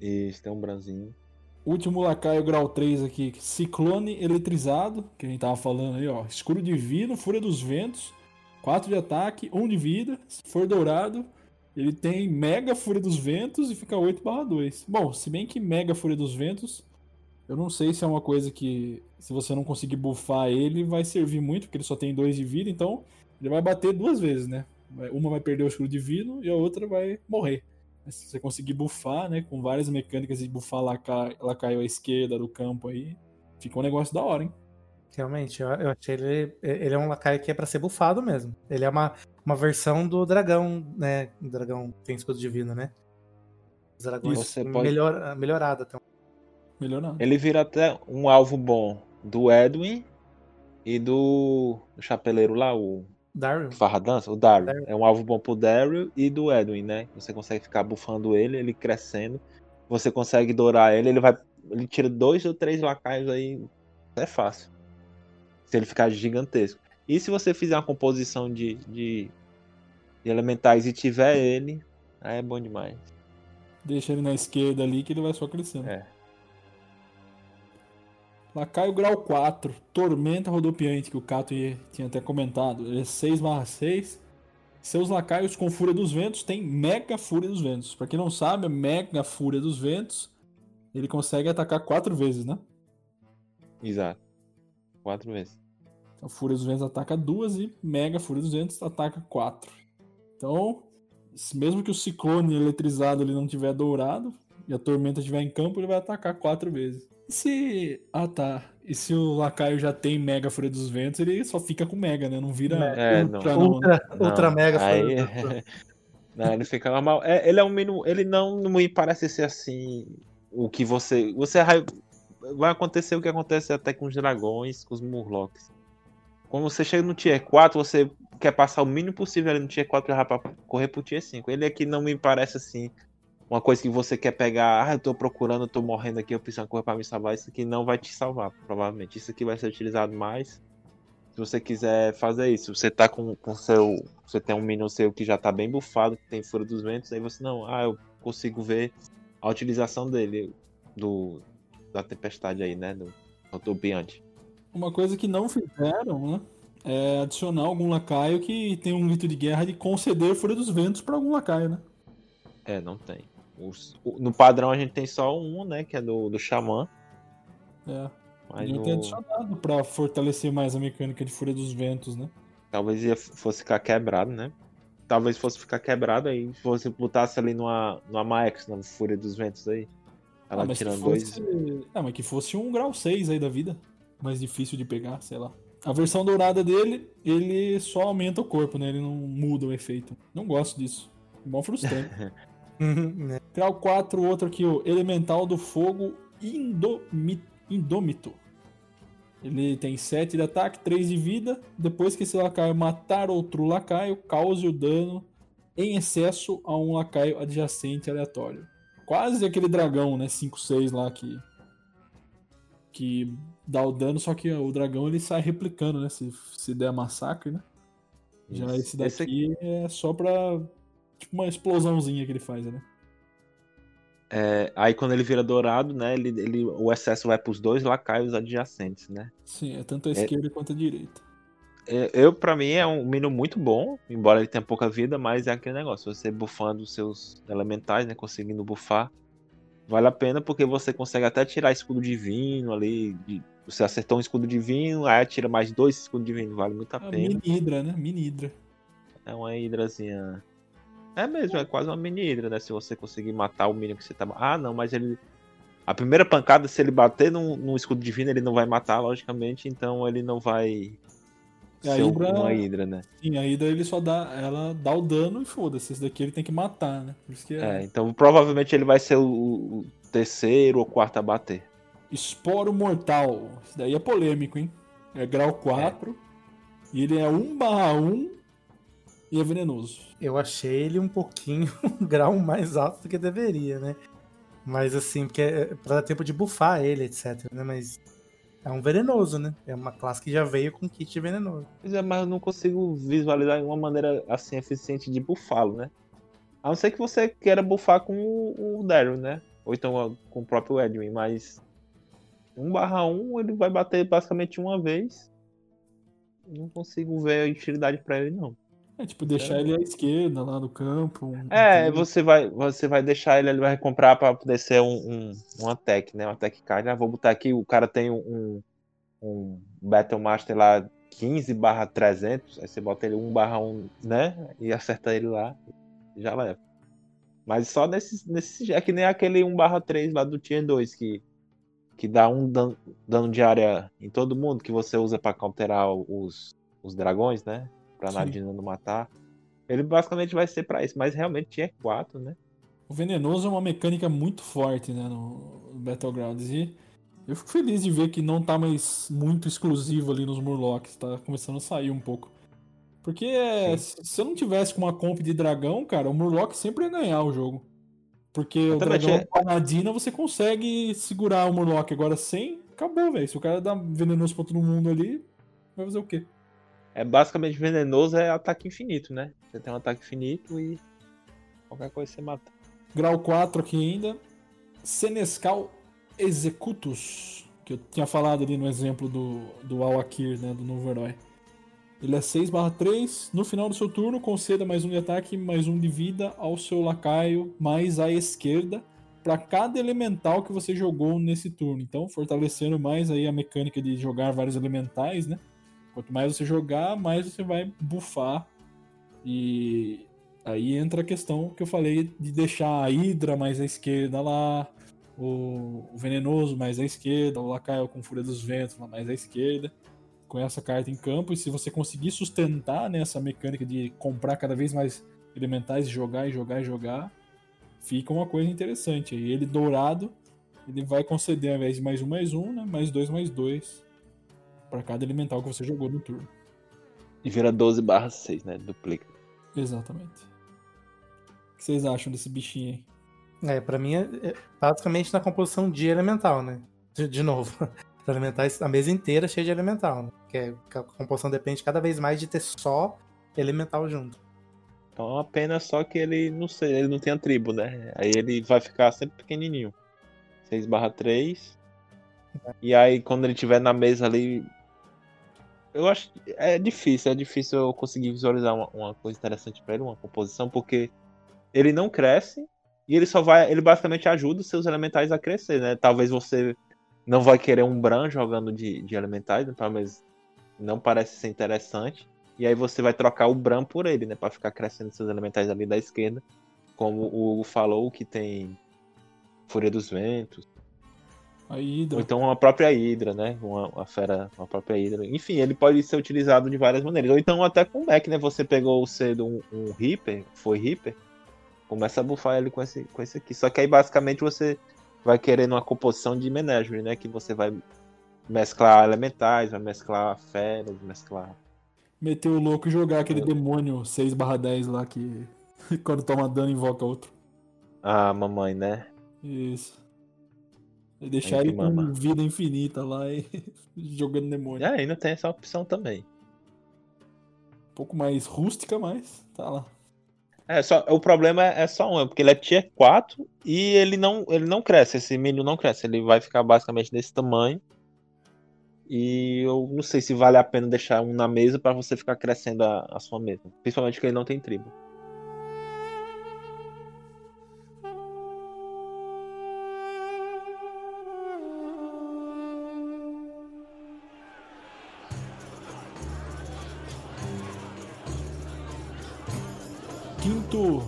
E ter um branzinho. Último lacaio grau 3 aqui, Ciclone Eletrizado, que a gente tava falando aí, ó. Escuro Divino, Fúria dos Ventos, 4 de ataque, 1 de vida. Se for dourado, ele tem Mega Fúria dos Ventos e fica 8 barra 2. Bom, se bem que Mega Fúria dos Ventos, eu não sei se é uma coisa que, se você não conseguir buffar ele, vai servir muito, porque ele só tem 2 de vida, então ele vai bater duas vezes, né? Uma vai perder o Escuro Divino e a outra vai morrer. Mas se você conseguir buffar, né, com várias mecânicas de buffar lacaio, lacaio à esquerda do campo aí, fica um negócio da hora, hein? Realmente, eu, eu achei ele. Ele é um lacaio que é pra ser bufado mesmo. Ele é uma, uma versão do dragão, né? O dragão tem escudo divino, né? Os dragões Você pode- melhor, melhorado até. Melhorando. Ele vira até um alvo bom do Edwin e do, do chapeleiro lá, o Daryl. Farra Dança, o Daryl. Daryl. É um alvo bom pro Daryl e do Edwin, né? Você consegue ficar bufando ele, ele crescendo. Você consegue dourar ele, ele vai. Ele tira dois ou três lacaios aí. É fácil. Se ele ficar gigantesco. E se você fizer uma composição de, de, de elementais e tiver ele, aí é bom demais. Deixa ele na esquerda ali que ele vai só crescendo. É. Lacaio grau 4, Tormenta Rodopiante, que o Cato tinha até comentado. Ele é 6 6. Seus lacaios com Fúria dos Ventos têm Mega Fúria dos Ventos. Pra quem não sabe, a Mega Fúria dos Ventos, ele consegue atacar 4 vezes, né? Exato. Quatro vezes. Então, Fúria dos Ventos ataca duas e Mega Fúria dos Ventos ataca quatro. Então, mesmo que o ciclone eletrizado ele não tiver dourado e a tormenta estiver em campo, ele vai atacar quatro vezes. E se. Ah tá. E se o lacaio já tem Mega Fúria dos Ventos, ele só fica com Mega, né? Não vira É, ultra, não. não. Ultra, Não, ultra mega aí- Fúria. Não, ele fica normal. É, ele é um mínimo. Ele não, não me parece ser assim. O que você. Você vai, acontecer o que acontece até com os dragões, com os murlocs. Quando você chega no tier 4, você quer passar o mínimo possível ali no tier 4 já pra correr pro tier 5. Ele aqui não me parece assim. Uma coisa que você quer pegar, ah, eu tô procurando, eu tô morrendo aqui, eu preciso uma coisa pra me salvar. Isso aqui não vai te salvar, provavelmente. Isso aqui vai ser utilizado mais se você quiser fazer isso. Você tá com, com seu. Você tem um minion seu que já tá bem bufado, que tem fura dos ventos, aí você não, ah, eu consigo ver a utilização dele, do da tempestade aí, né? Do rodopiante. Uma coisa que não fizeram, né? É adicionar algum lacaio que tem um grito de guerra de conceder Fúria dos Ventos pra algum lacaio, né? É, não tem. Os- o- no padrão a gente tem só um, né? Que é do, do Xamã. É. Mas tem adicionado pra fortalecer mais a mecânica de Fúria dos Ventos, né? talvez ia, fosse ficar quebrado, né? Talvez fosse ficar quebrado aí, se você botasse ali numa, numa Max, na Fúria dos Ventos aí. Ela Ah, mas que tirando fosse... dois. Ah, mas que fosse um grau 6 aí da vida. Mais difícil de pegar, sei lá. A versão dourada dele, ele só aumenta o corpo, né? Ele não muda o efeito. Não gosto disso. Mó frustrante. Grau 4, outro aqui, o Elemental do Fogo Indomi... Indômito. Ele tem 7 de ataque, 3 de vida. Depois que esse lacaio matar outro lacaio, cause o dano em excesso a um lacaio adjacente aleatório. Quase aquele dragão, né? 5-6 lá que. Que dá o dano, só que o dragão ele sai replicando, né? Se, se der massacre, né? Já Isso. esse daqui é só pra. Tipo uma explosãozinha que ele faz, né? É, aí quando ele vira dourado, né? Ele, ele, o excesso vai pros dois lacaios adjacentes, né? Sim, é tanto a esquerda quanto a direita. É, Eu, pra mim, é um minion muito bom, embora ele tenha pouca vida, mas é aquele negócio, você bufando os seus elementais, né? Conseguindo bufar. Vale a pena porque você consegue até tirar escudo divino ali. de- você acertou um escudo divino, aí tira mais dois escudos divinos, vale muito a A pena. mini hidra, né? Mini hidra. É uma hidrazinha. É mesmo, é quase uma mini hidra, né? Se você conseguir matar o minion que você tá. Ah, não, mas ele. A primeira pancada, se ele bater num, num escudo divino, ele não vai matar, logicamente, então ele não vai. E a hidra- uma hidra, né? Sim, a hidra ele só dá. Ela dá o dano e foda-se. Esse daqui ele tem que matar, né? Por isso que É, é. então provavelmente ele vai ser o, o terceiro ou quarto a bater. Esporo Mortal. Isso daí é polêmico, hein? É grau 4. E ele é 1 barra 1 e é venenoso. Eu achei ele um pouquinho um grau mais alto do que deveria, né? Mas assim, porque é pra dar tempo de bufar ele, etc, né? Mas é um venenoso, né? É uma classe que já veio com kit venenoso. Pois é, mas eu não consigo visualizar uma maneira assim eficiente de bufá-lo, né? A não ser que você queira bufar com o, o Daryl, né? Ou então com o próprio Edwin, mas 1 barra 1 ele vai bater basicamente uma vez. Não consigo ver a utilidade pra ele, não. É tipo, deixar ele à esquerda lá no campo. um- É, você vai, você vai deixar ele, ele vai comprar pra poder ser um, um, um attack, né? Um attack card. Ah, vou botar aqui, o cara tem um, um Battle Master lá 15 barra 300, aí você bota ele 1 barra 1, né? E acerta ele lá, já leva. Mas só nesse, nesse é que nem aquele 1 barra 3 lá do Tier 2, que, que dá um dano, dano de área em todo mundo, que você usa pra counterar os, os dragões, né? Pra Sim. Nadina não matar. Ele basicamente vai ser pra isso, mas realmente Tier 4, né? O venenoso é uma mecânica muito forte, né, no Battlegrounds. E eu fico feliz de ver que não tá mais muito exclusivo ali nos Murlocs, tá começando a sair um pouco. Porque é, se eu não tivesse com uma comp de dragão, cara, o Murloc sempre ia ganhar o jogo. Porque o Exatamente, dragão é. com a Nadina você consegue segurar o Murloc. Agora sem, acabou, velho. Se o cara dá venenoso pra todo mundo ali, vai fazer o quê? É basicamente venenoso é ataque infinito, né? Você tem um ataque infinito e qualquer coisa você mata. Grau 4 aqui ainda. Senescal Executus. Que eu tinha falado ali no exemplo do, do Al-Akir, né? Do novo herói. Ele é 6 3. No final do seu turno, conceda mais um de ataque, mais um de vida ao seu lacaio, mais à esquerda, para cada elemental que você jogou nesse turno. Então, fortalecendo mais aí a mecânica de jogar vários elementais, né? Quanto mais você jogar, mais você vai bufar. E aí entra a questão que eu falei de deixar a Hydra mais à esquerda lá, o, Venenoso mais à esquerda, o Lacaio com Fúria dos Ventos mais à esquerda, com essa carta em campo. E se você conseguir sustentar né, essa mecânica de comprar cada vez mais elementais, jogar e jogar e jogar, fica uma coisa interessante. Aí ele dourado, ele vai conceder ao invés de mais um, mais um, né, mais dois, mais dois para cada elemental que você jogou no turno. E vira 12 barra 6, né? Duplica. Exatamente. O que vocês acham desse bichinho aí? É, pra mim é, é basicamente na composição de elemental, né? De, de novo. Os elementais, a mesa inteira cheia de elemental, né? Que, é, que a composição depende cada vez mais de ter só elemental junto. Então é uma pena só que ele não sei, ele não tem a tribo, né? Aí ele vai ficar sempre pequenininho. 6 barra 3. E aí quando ele tiver na mesa ali. Eu acho é difícil, é difícil eu conseguir visualizar uma, uma coisa interessante pra ele, uma composição, porque ele não cresce e ele só vai. Ele basicamente ajuda os seus elementais a crescer, né? Talvez você não vai querer um Bran jogando de, de elementais, pelo menos não parece ser interessante. E aí você vai trocar o Bran por ele, né? Pra ficar crescendo seus elementais ali da esquerda. Como o Hugo falou, que tem Fúria dos Ventos. Ou então a própria Hydra, né? Uma, uma fera, uma própria Hydra. Enfim, ele pode ser utilizado de várias maneiras. Ou então até com o Mac, né? Você pegou cedo um, um Reaper, foi Reaper, começa a bufar ele com esse, com esse aqui. Só que aí basicamente você vai querer uma composição de Menagerie, né? Que você vai mesclar elementais, vai mesclar feras, mesclar. Meter o louco e jogar aquele demônio 6/10 lá que quando toma dano invoca outro. Ah, mamãe, né? Isso. E deixar ele com mama. vida infinita lá e jogando demônio. E ainda tem essa opção também. Um pouco mais rústica, mas tá lá. É, só, o problema é é só um, é porque ele é tier 4 e ele não, ele não cresce, esse milho não cresce, ele vai ficar basicamente desse tamanho. E eu não sei se vale a pena deixar um na mesa pra você ficar crescendo a, a sua mesa. Principalmente porque ele não tem tribo. Quinto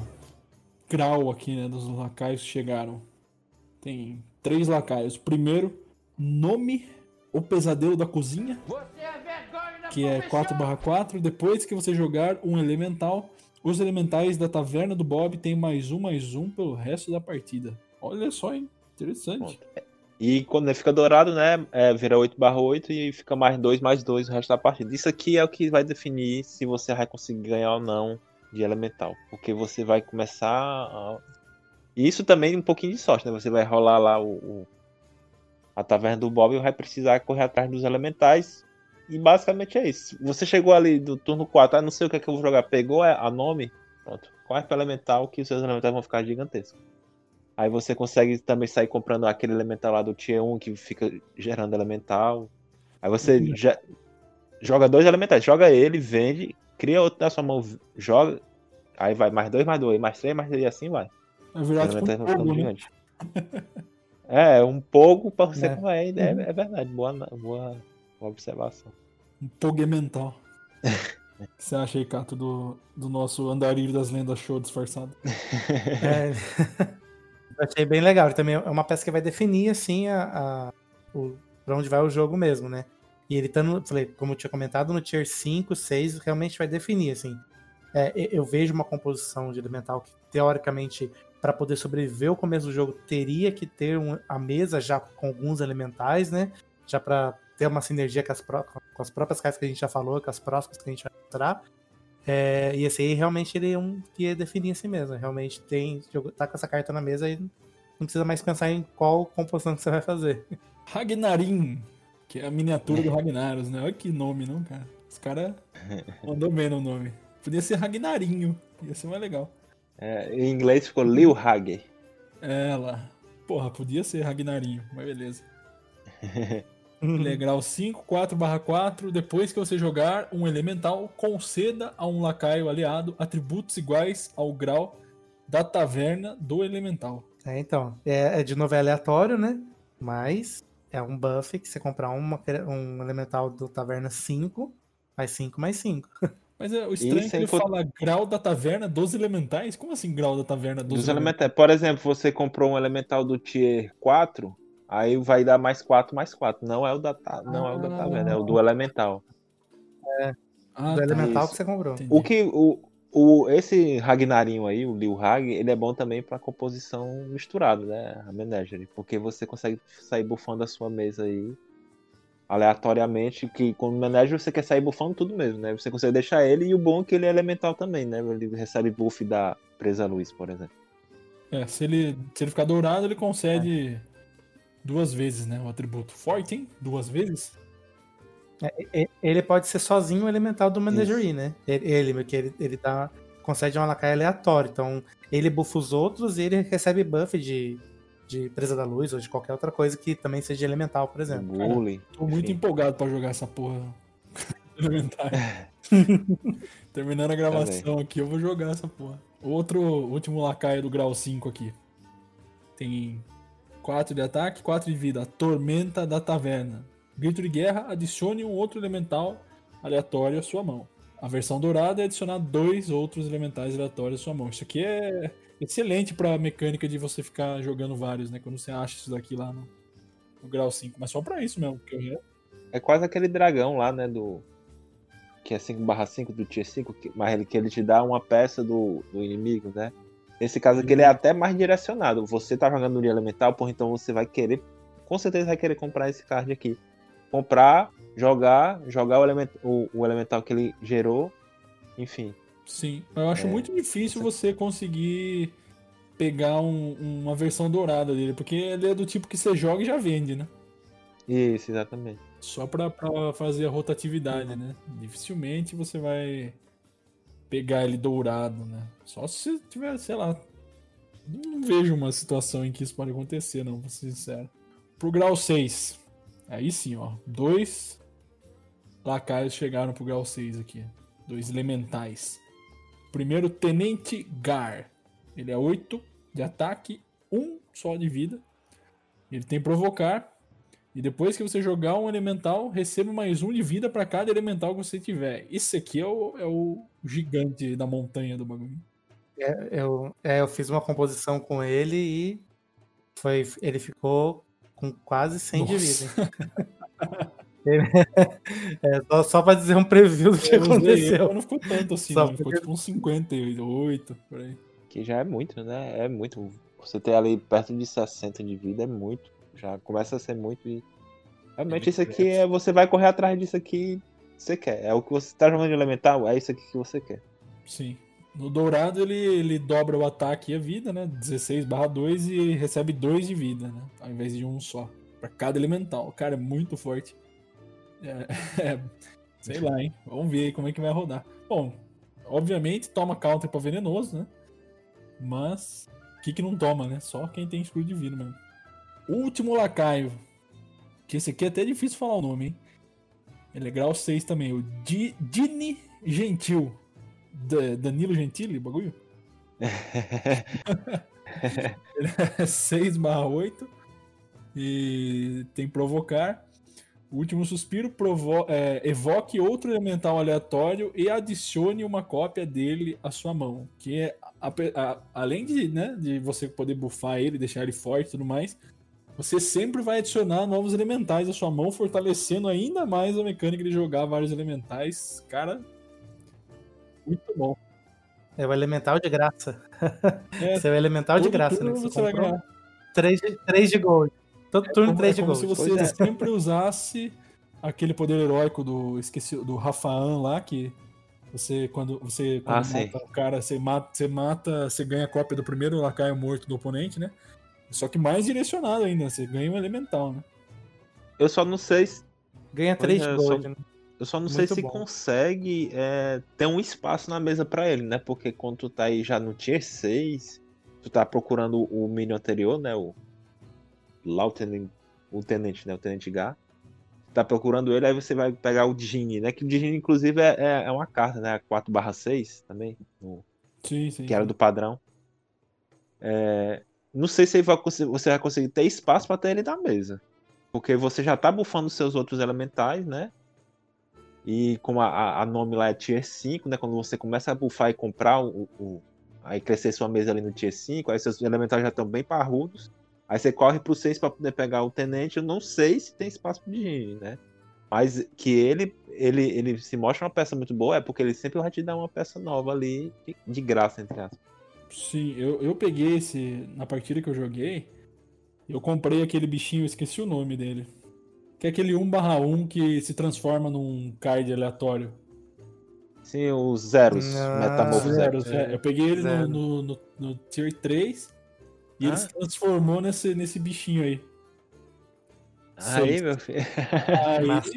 grau aqui, né, dos lacaios que chegaram. Tem três lacaios. Primeiro, nome O Pesadelo da Cozinha, que é 4/4. Depois que você jogar um elemental, os elementais da Taverna do Bob têm mais um, mais um pelo resto da partida. Olha só, hein? Interessante. E quando ele fica dourado, né, é, vira 8 barra 8 e fica mais 2, mais 2 o resto da partida. Isso aqui é o que vai definir se você vai conseguir ganhar ou não de elemental. Porque você vai começar a... Isso também um pouquinho de sorte, né? Você vai rolar lá o, o- a taverna do Bob e vai precisar correr atrás dos elementais. E basicamente é isso. Você chegou ali do turno 4, ah, não sei o que, é que eu vou jogar. Pegou a a nome, pronto. Corre pro elemental que os seus elementais vão ficar gigantescos. Aí você consegue também sair comprando aquele elemental lá do Tier 1 que fica gerando elemental. Aí você já joga dois elementais, joga ele, vende, cria outro na sua mão, joga. Aí vai mais dois, mais dois, mais três, mais três, e assim vai. Vai virar Os tipo um fogo, né? É, um pouco pra você É. correr, é, é verdade. Boa, boa, boa observação. Um pogue mental. O que você acha aí, Cato, do, do nosso Andarilho das Lendas show disfarçado? É, eu achei bem legal. Também é uma peça que vai definir, assim, a, a, o, pra onde vai o jogo mesmo, né? E ele tá no, falei, como eu tinha comentado, no tier 5, 6, realmente vai definir, assim. É, eu vejo uma composição de elemental que, teoricamente, para poder sobreviver o começo do jogo, teria que ter um- a mesa já com alguns elementais, né? Já para ter uma sinergia com as, com as próprias cartas que a gente já falou, com as próximas que a gente vai mostrar. É, e esse aí realmente ele é um que ia definir assim mesmo. Realmente tem. Tá com essa carta na mesa e não precisa mais pensar em qual composição que você vai fazer. Ragnarin, que é a miniatura do Ragnaros, né? Olha que nome, não, cara? Os caras mandou bem no nome. Podia ser Ragnarinho, ia ser mais legal. É, em inglês ficou Lil Hager. É lá. Porra, podia ser Ragnarinho, mas beleza. Ele é grau 5, 4 barra 4. Depois que você jogar um elemental, conceda a um lacaio aliado atributos iguais ao grau da taverna do elemental. É, então. É, é de novo é aleatório, né? Mas é um buff que você comprar uma, um elemental do Taverna 5, mais 5 mais 5. Mas é, o estranho é que sem ele co- fala grau da taverna dos elementais. Como assim grau da taverna dos, Dos elementais? Por exemplo, você comprou um elemental do tier 4, aí vai dar mais 4, mais 4. Não é o da, ta- não é o da taverna, é o do elemental. Ah, do tá. elemental isso. que você comprou. Entendi. O que o, o esse Ragnarinho aí, o Lil Hag, ele é bom também pra composição misturada, né? A Menagerie, porque você consegue sair bufando a sua mesa aí aleatoriamente, que com o Menagerie você quer sair bufando tudo mesmo, né? Você consegue deixar ele e o bom é que ele é elemental também, né? Ele recebe buff da Presa Luz, por exemplo. É, se ele, se ele ficar dourado, ele concede duas vezes, né? O atributo. Forte, hein? Duas vezes? E- Ele pode ser sozinho o elemental do Menagerie, né? Ele, porque ele, ele dá, concede um lacaio aleatório. Então, ele buffa os outros e ele recebe buff de, de presa da luz ou de qualquer outra coisa que também seja elemental, por exemplo. Bully. Tô muito enfim. empolgado pra jogar essa porra. Elementar. Terminando a gravação aqui, eu vou jogar essa porra. Outro último lacaio do grau 5 aqui. Tem 4 de ataque, 4 de vida. Tormenta da Taverna. Grito de guerra, adicione um outro elemental aleatório à sua mão. A versão dourada é adicionar dois outros elementais aleatórios à sua mão. Isso aqui é excelente pra mecânica de você ficar jogando vários, né? Quando você acha isso daqui lá no, no grau 5. Mas só pra isso mesmo. Porque resto- É quase aquele dragão lá, né? Do. Que é 5/5 do Tier 5, que- mas ele, que ele te dá uma peça do, do inimigo, né? Nesse caso aqui, ele é até mais direcionado. Você tá jogando no elemental, porra, então você vai querer. Com certeza vai querer comprar esse card aqui. Comprar, jogar, jogar o, element, o, o elemental que ele gerou. Enfim. Sim. Eu acho É, muito difícil você conseguir pegar um- uma versão dourada dele. Porque ele é do tipo que você joga e já vende, né? Isso, exatamente. Só pra, pra fazer a rotatividade, né? Dificilmente você vai pegar ele dourado, né? Só se tiver, sei lá. Não vejo uma situação em que isso pode acontecer, não, pra ser sincero. Pro grau 6. Aí sim, ó. Dois lacaios chegaram pro grau 6 aqui. Dois elementais. Primeiro, Tenente Gar. Ele é 8 de ataque, 1 só de vida. Ele tem provocar. E depois que você jogar um elemental, receba mais um de vida pra cada elemental que você tiver. Esse aqui é o, é o gigante da montanha do bagulho. É, eu, é, eu fiz uma composição com ele e foi, ele ficou com quase 100 de Nossa. vida. Ele- é, só, só pra dizer um preview do que Eu usei ele, aconteceu. Não ficou tanto assim, Só não. Ficou porque- tipo uns 58 por aí. Que já é muito, né? É muito. Você ter ali perto de 60 de vida é muito. Já começa a ser muito e. Realmente muito isso aqui é. Você vai correr atrás disso aqui que você quer. É o que você tá jogando de elemental, é isso aqui que você quer. Sim. No dourado ele, ele dobra o ataque e a vida, né? 16 barra 2 e recebe 2 de vida, né? Ao invés de um só. Pra cada elemental. Cara, é muito forte. É, é, sei lá, hein? Vamos ver aí como é que vai rodar. Bom, obviamente toma counter pra venenoso, né? Mas o que, que não toma, né? Só quem tem escudo divino mesmo. Último lacaio. Que esse aqui é até difícil falar o nome, hein? Ele é grau 6 também. O Di- Dini Gentil. Da- Danilo Gentili, bagulho? Ele é 6 barra 8. E tem provocar. O último suspiro provo é, evoque outro elemental aleatório e adicione uma cópia dele à sua mão. Que é, a- a- além de, né, de você poder buffar ele, deixar ele forte e tudo mais, você sempre vai adicionar novos elementais à sua mão, fortalecendo ainda mais a mecânica de jogar vários elementais. Cara, muito bom. É o elemental de graça. É, é o elemental de graça, turno né? você vai ganhar. 3 de, três de gold. Todo turno como, 3 é de como gold. se você Pois é. sempre usasse aquele poder heróico do esqueci do Rafaan lá que você quando você quando Ah, mata o cara você mata você mata você ganha a cópia do primeiro lacaio morto do oponente né só que mais direcionado ainda você ganha um elemental né Eu só não sei se. Ganha Pois 3 é, de só- gold. né? Eu só não Muito sei se bom. consegue é, ter um espaço na mesa pra ele, né? Porque quando tu tá aí já no tier 6, tu tá procurando o minion anterior, né? O, lá o tenente, o tenente, né? O tenente Gá. Tá procurando ele, aí você vai pegar o Djinn, né? Que o Djinn, inclusive, é, é- é uma carta, né? 4 6 também, no- sim sim que era do padrão. É, não sei se vai você vai conseguir ter espaço pra ter ele na mesa. Porque você já tá bufando seus outros elementais, né? E como a, a- nome lá é Tier 5, né? Quando você começa a bufar e comprar o, o- Aí crescer sua mesa ali no Tier 5, aí seus elementais já estão bem parrudos. Aí você corre pro 6 pra poder pegar o tenente. Eu não sei se tem espaço pro Djinn, né? Mas que ele, ele, ele se mostra uma peça muito boa é porque ele sempre vai te dar uma peça nova ali, de, de graça, entre aspas. sim eu, eu peguei esse na partida que eu joguei eu comprei aquele bichinho eu esqueci o nome dele que é aquele 1/1 que se transforma num card aleatório Sim, os zeros, Ah, metamorfo Zero, zero. é, Eu peguei ele no, no, no, no Tier 3 e Ah. ele se transformou nesse, nesse bichinho aí. Aí, Seis. meu filho. Aí, Mas-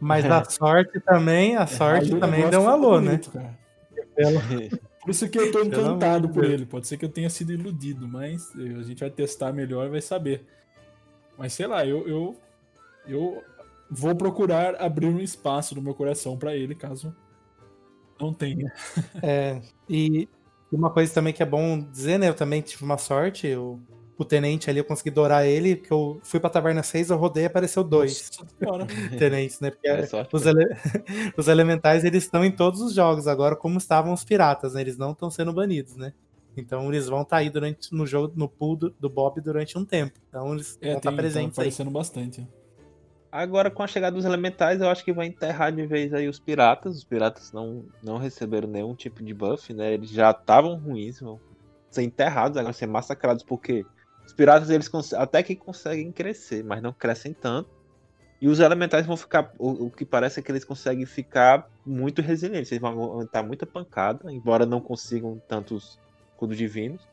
Mas a sorte também, a sorte também deu um alô, né? bonito, cara. Pelo- Por isso que eu tô encantado por ele. Pode ser que eu tenha sido iludido, mas a gente vai testar melhor e vai saber. Mas sei lá, eu, eu, eu vou procurar abrir um espaço no meu coração pra ele, caso não tenha. É, e uma coisa também que é bom dizer, né? Eu também tive uma sorte. Eu o tenente ali, eu consegui dourar ele, porque eu fui pra taverna 6, eu rodei e apareceu dois tenentes, né? Porque É sorte, os, ele- os elementais, eles estão em todos os jogos agora, como estavam os piratas, né? Eles não estão sendo banidos, né? Então eles vão estar aí durante, no jogo, no pool do, do Bob durante um tempo. Então eles É, vão tem, estar presentes tá aí. aparecendo bastante. Agora, com a chegada dos elementais, eu acho que vai enterrar de vez aí os piratas. Os piratas não, não receberam nenhum tipo de buff, né? Eles já estavam ruins, vão ser enterrados, agora ser massacrados, porque os piratas eles até que conseguem crescer, mas não crescem tanto. E os elementais vão ficar. O, o que parece é que eles conseguem ficar muito resilientes. Eles vão aguentar muita pancada, embora não consigam tantos escudos divinos.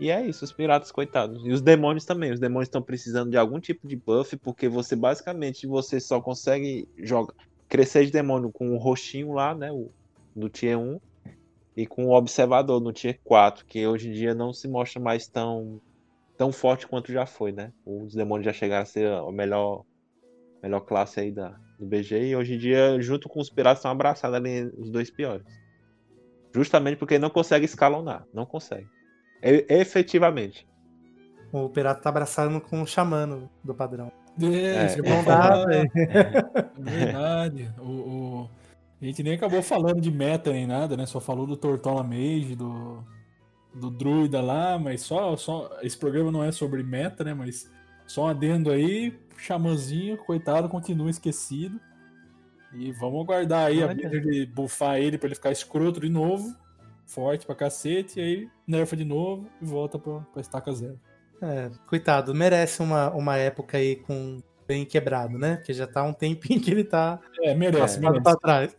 E é isso, os piratas, coitados. E os demônios também. Os demônios estão precisando de algum tipo de buff, porque você basicamente você só consegue jogar, crescer de demônio com o roxinho lá, né? O, no Tier 1. E com o observador no Tier 4, que hoje em dia não se mostra mais tão, tão forte quanto já foi, né? Os demônios já chegaram a ser a melhor, melhor classe aí da, do BG. E hoje em dia, junto com os piratas, estão abraçados ali os dois piores. Justamente porque não consegue escalonar. Não consegue. E- efetivamente. O pirata tá abraçando com o xamano do padrão. É, dá, falar. velho. É verdade. O, o- A gente nem acabou falando de meta nem nada, né? Só falou do Tortola Mage, do, do Druida lá, mas só, só. Esse programa não é sobre meta, né? Mas só um adendo aí, Xamãzinho, coitado, continua esquecido. E vamos aguardar aí a Olha. Blizzard de buffar ele pra ele ficar escroto de novo. Forte pra cacete, e aí nerfa de novo e volta pra, pra estaca zero. É, coitado, merece uma, uma época aí com bem quebrado, né? Porque já tá um tempinho que ele tá É, merece, É. merece. pra trás.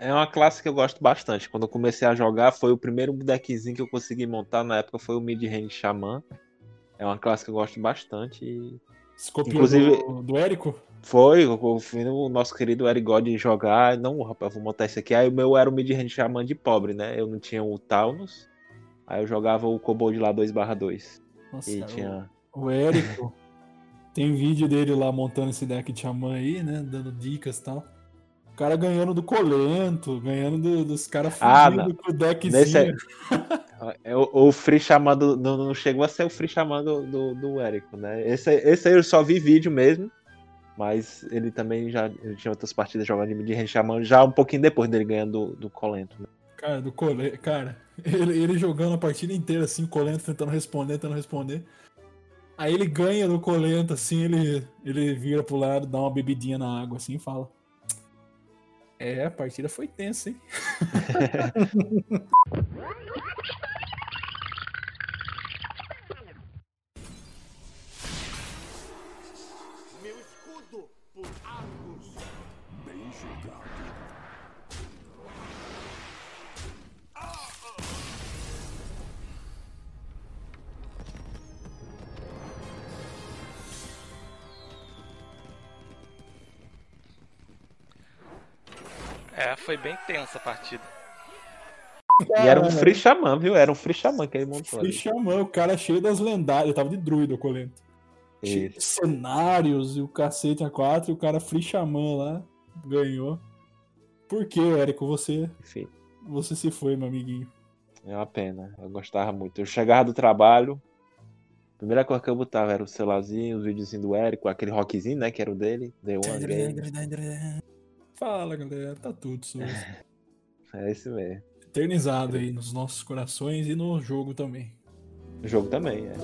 É uma classe que eu gosto bastante. Quando eu comecei a jogar, foi o primeiro deckzinho que eu consegui montar. Na época foi o Mid-Range Xamã. É uma classe que eu gosto bastante. E Inclusive- do, do Érico? Foi, eu eu vi o nosso querido Eric God jogar. Não, rapaz, vou montar isso aqui. Aí o meu era o Mid-Range Xamã de pobre, né? Eu não tinha o Taunus. Aí eu jogava o Kobold lá 2/2. Nossa, E tinha. o, o Érico. tem vídeo dele lá montando esse deck de Xamã aí, né? Dando dicas e tal. O cara ganhando do Colento, ganhando do- dos caras Ah, fudidos não. com o deckzinho. Nesse é- É o, o Free Xamã do, não, não chegou a ser o Free Xamã do, do, do Érico, né? Esse, esse aí eu só vi vídeo mesmo. Mas ele também já ele tinha outras partidas jogando de Mid-Range Xamã já um pouquinho depois dele ganhando do, do Colento. Né? Cara, do Colento. Cara, ele, ele jogando a partida inteira assim, Colento tentando responder, tentando responder. Aí ele ganha do Colento, assim, ele, ele vira pro lado, dá uma bebidinha na água assim e fala. É, a partida foi tensa, hein? foi bem tensa a partida. E era um Free Xamã, viu? Era um Free Xamã que ele montou. Free ali. Xamã, o cara cheio das lendárias. Ele tava de druida, o Colento. Cheio de cenários e o cacete a 4 e o cara Free Xamã lá ganhou. Por que, Érico? Você, Enfim, você se foi, meu amiguinho. é uma pena. Eu gostava muito. Eu chegava do trabalho. A primeira coisa que eu botava era o celularzinho, os videozinhos do Érico, aquele rockzinho, né? Que era o dele. The One Game. Fala, galera. Tá tudo sujo. É esse mesmo. Eternizado aí nos nossos corações e no jogo também. O jogo também, é.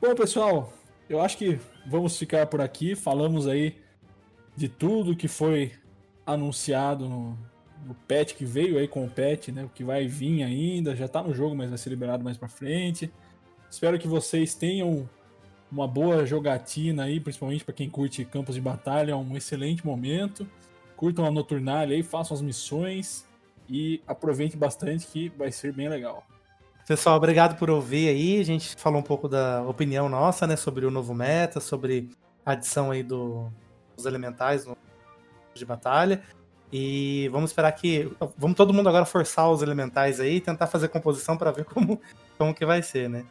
Bom, pessoal, eu acho que vamos ficar por aqui. Falamos aí de tudo que foi anunciado no, no patch que veio aí com o patch, né? O que vai vir ainda, já tá no jogo, mas vai ser liberado mais pra frente. Espero que vocês tenham uma boa jogatina aí, principalmente para quem curte campos de batalha, é um excelente momento. Curtam a Noturnalia aí, façam as missões e aproveitem bastante que vai ser bem legal. Pessoal, obrigado por ouvir aí. A gente falou um pouco da opinião nossa, né, sobre o novo meta, sobre a adição aí do- dos elementais no de batalha. E vamos esperar que. Vamos todo mundo agora forçar os elementais aí, tentar fazer composição para ver como, como que vai ser, né?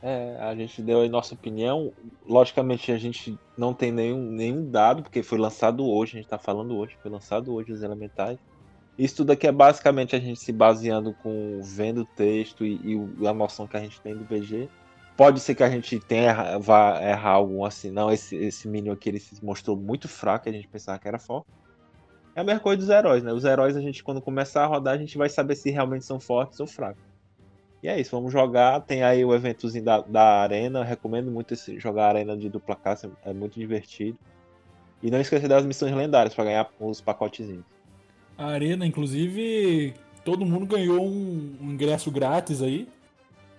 É, a gente deu aí nossa opinião. Logicamente, a gente não tem nenhum, nenhum dado, porque foi lançado hoje, a gente tá falando hoje, foi lançado hoje os elementais. Isso tudo aqui é basicamente a gente se baseando com vendo o texto e, e a noção que a gente tem do BG. Pode ser que a gente tenha vá errar algum assim, não, esse, esse mínimo aqui ele se mostrou muito fraco, a gente pensava que era forte. É a mesma coisa dos heróis, né? Os heróis a gente quando começar a rodar, a gente vai saber se realmente são fortes ou fracos. E é isso, vamos jogar. Tem aí o eventozinho da, da arena. Eu recomendo muito esse, jogar a arena de dupla caça, é muito divertido. E não esquecer das missões lendárias para ganhar os pacotezinhos. A arena, inclusive, todo mundo ganhou um, um ingresso grátis aí.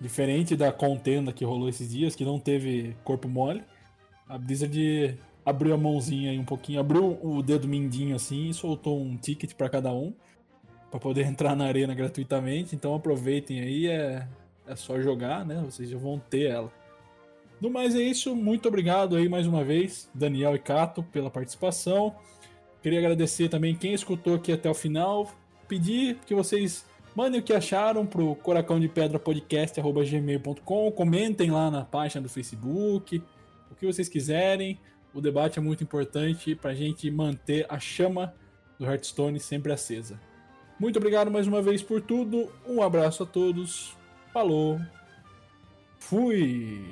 Diferente da contenda que rolou esses dias, que não teve corpo mole. A Blizzard abriu a mãozinha aí um pouquinho, abriu o dedo mindinho assim e soltou um ticket para cada um para poder entrar na arena gratuitamente. Então aproveitem aí, é, é só jogar, né? Vocês já vão ter ela. No mais é isso, muito obrigado aí mais uma vez, Daniel e Cato, pela participação. Queria agradecer também quem escutou aqui até o final. Pedir que vocês mandem o que acharam pro Coracão de Pedra Podcast@gmail.com, comentem lá na página do Facebook, o que vocês quiserem. O debate é muito importante para a gente manter a chama do Hearthstone sempre acesa. Muito obrigado mais uma vez por tudo. Um abraço a todos. Falou. Fui.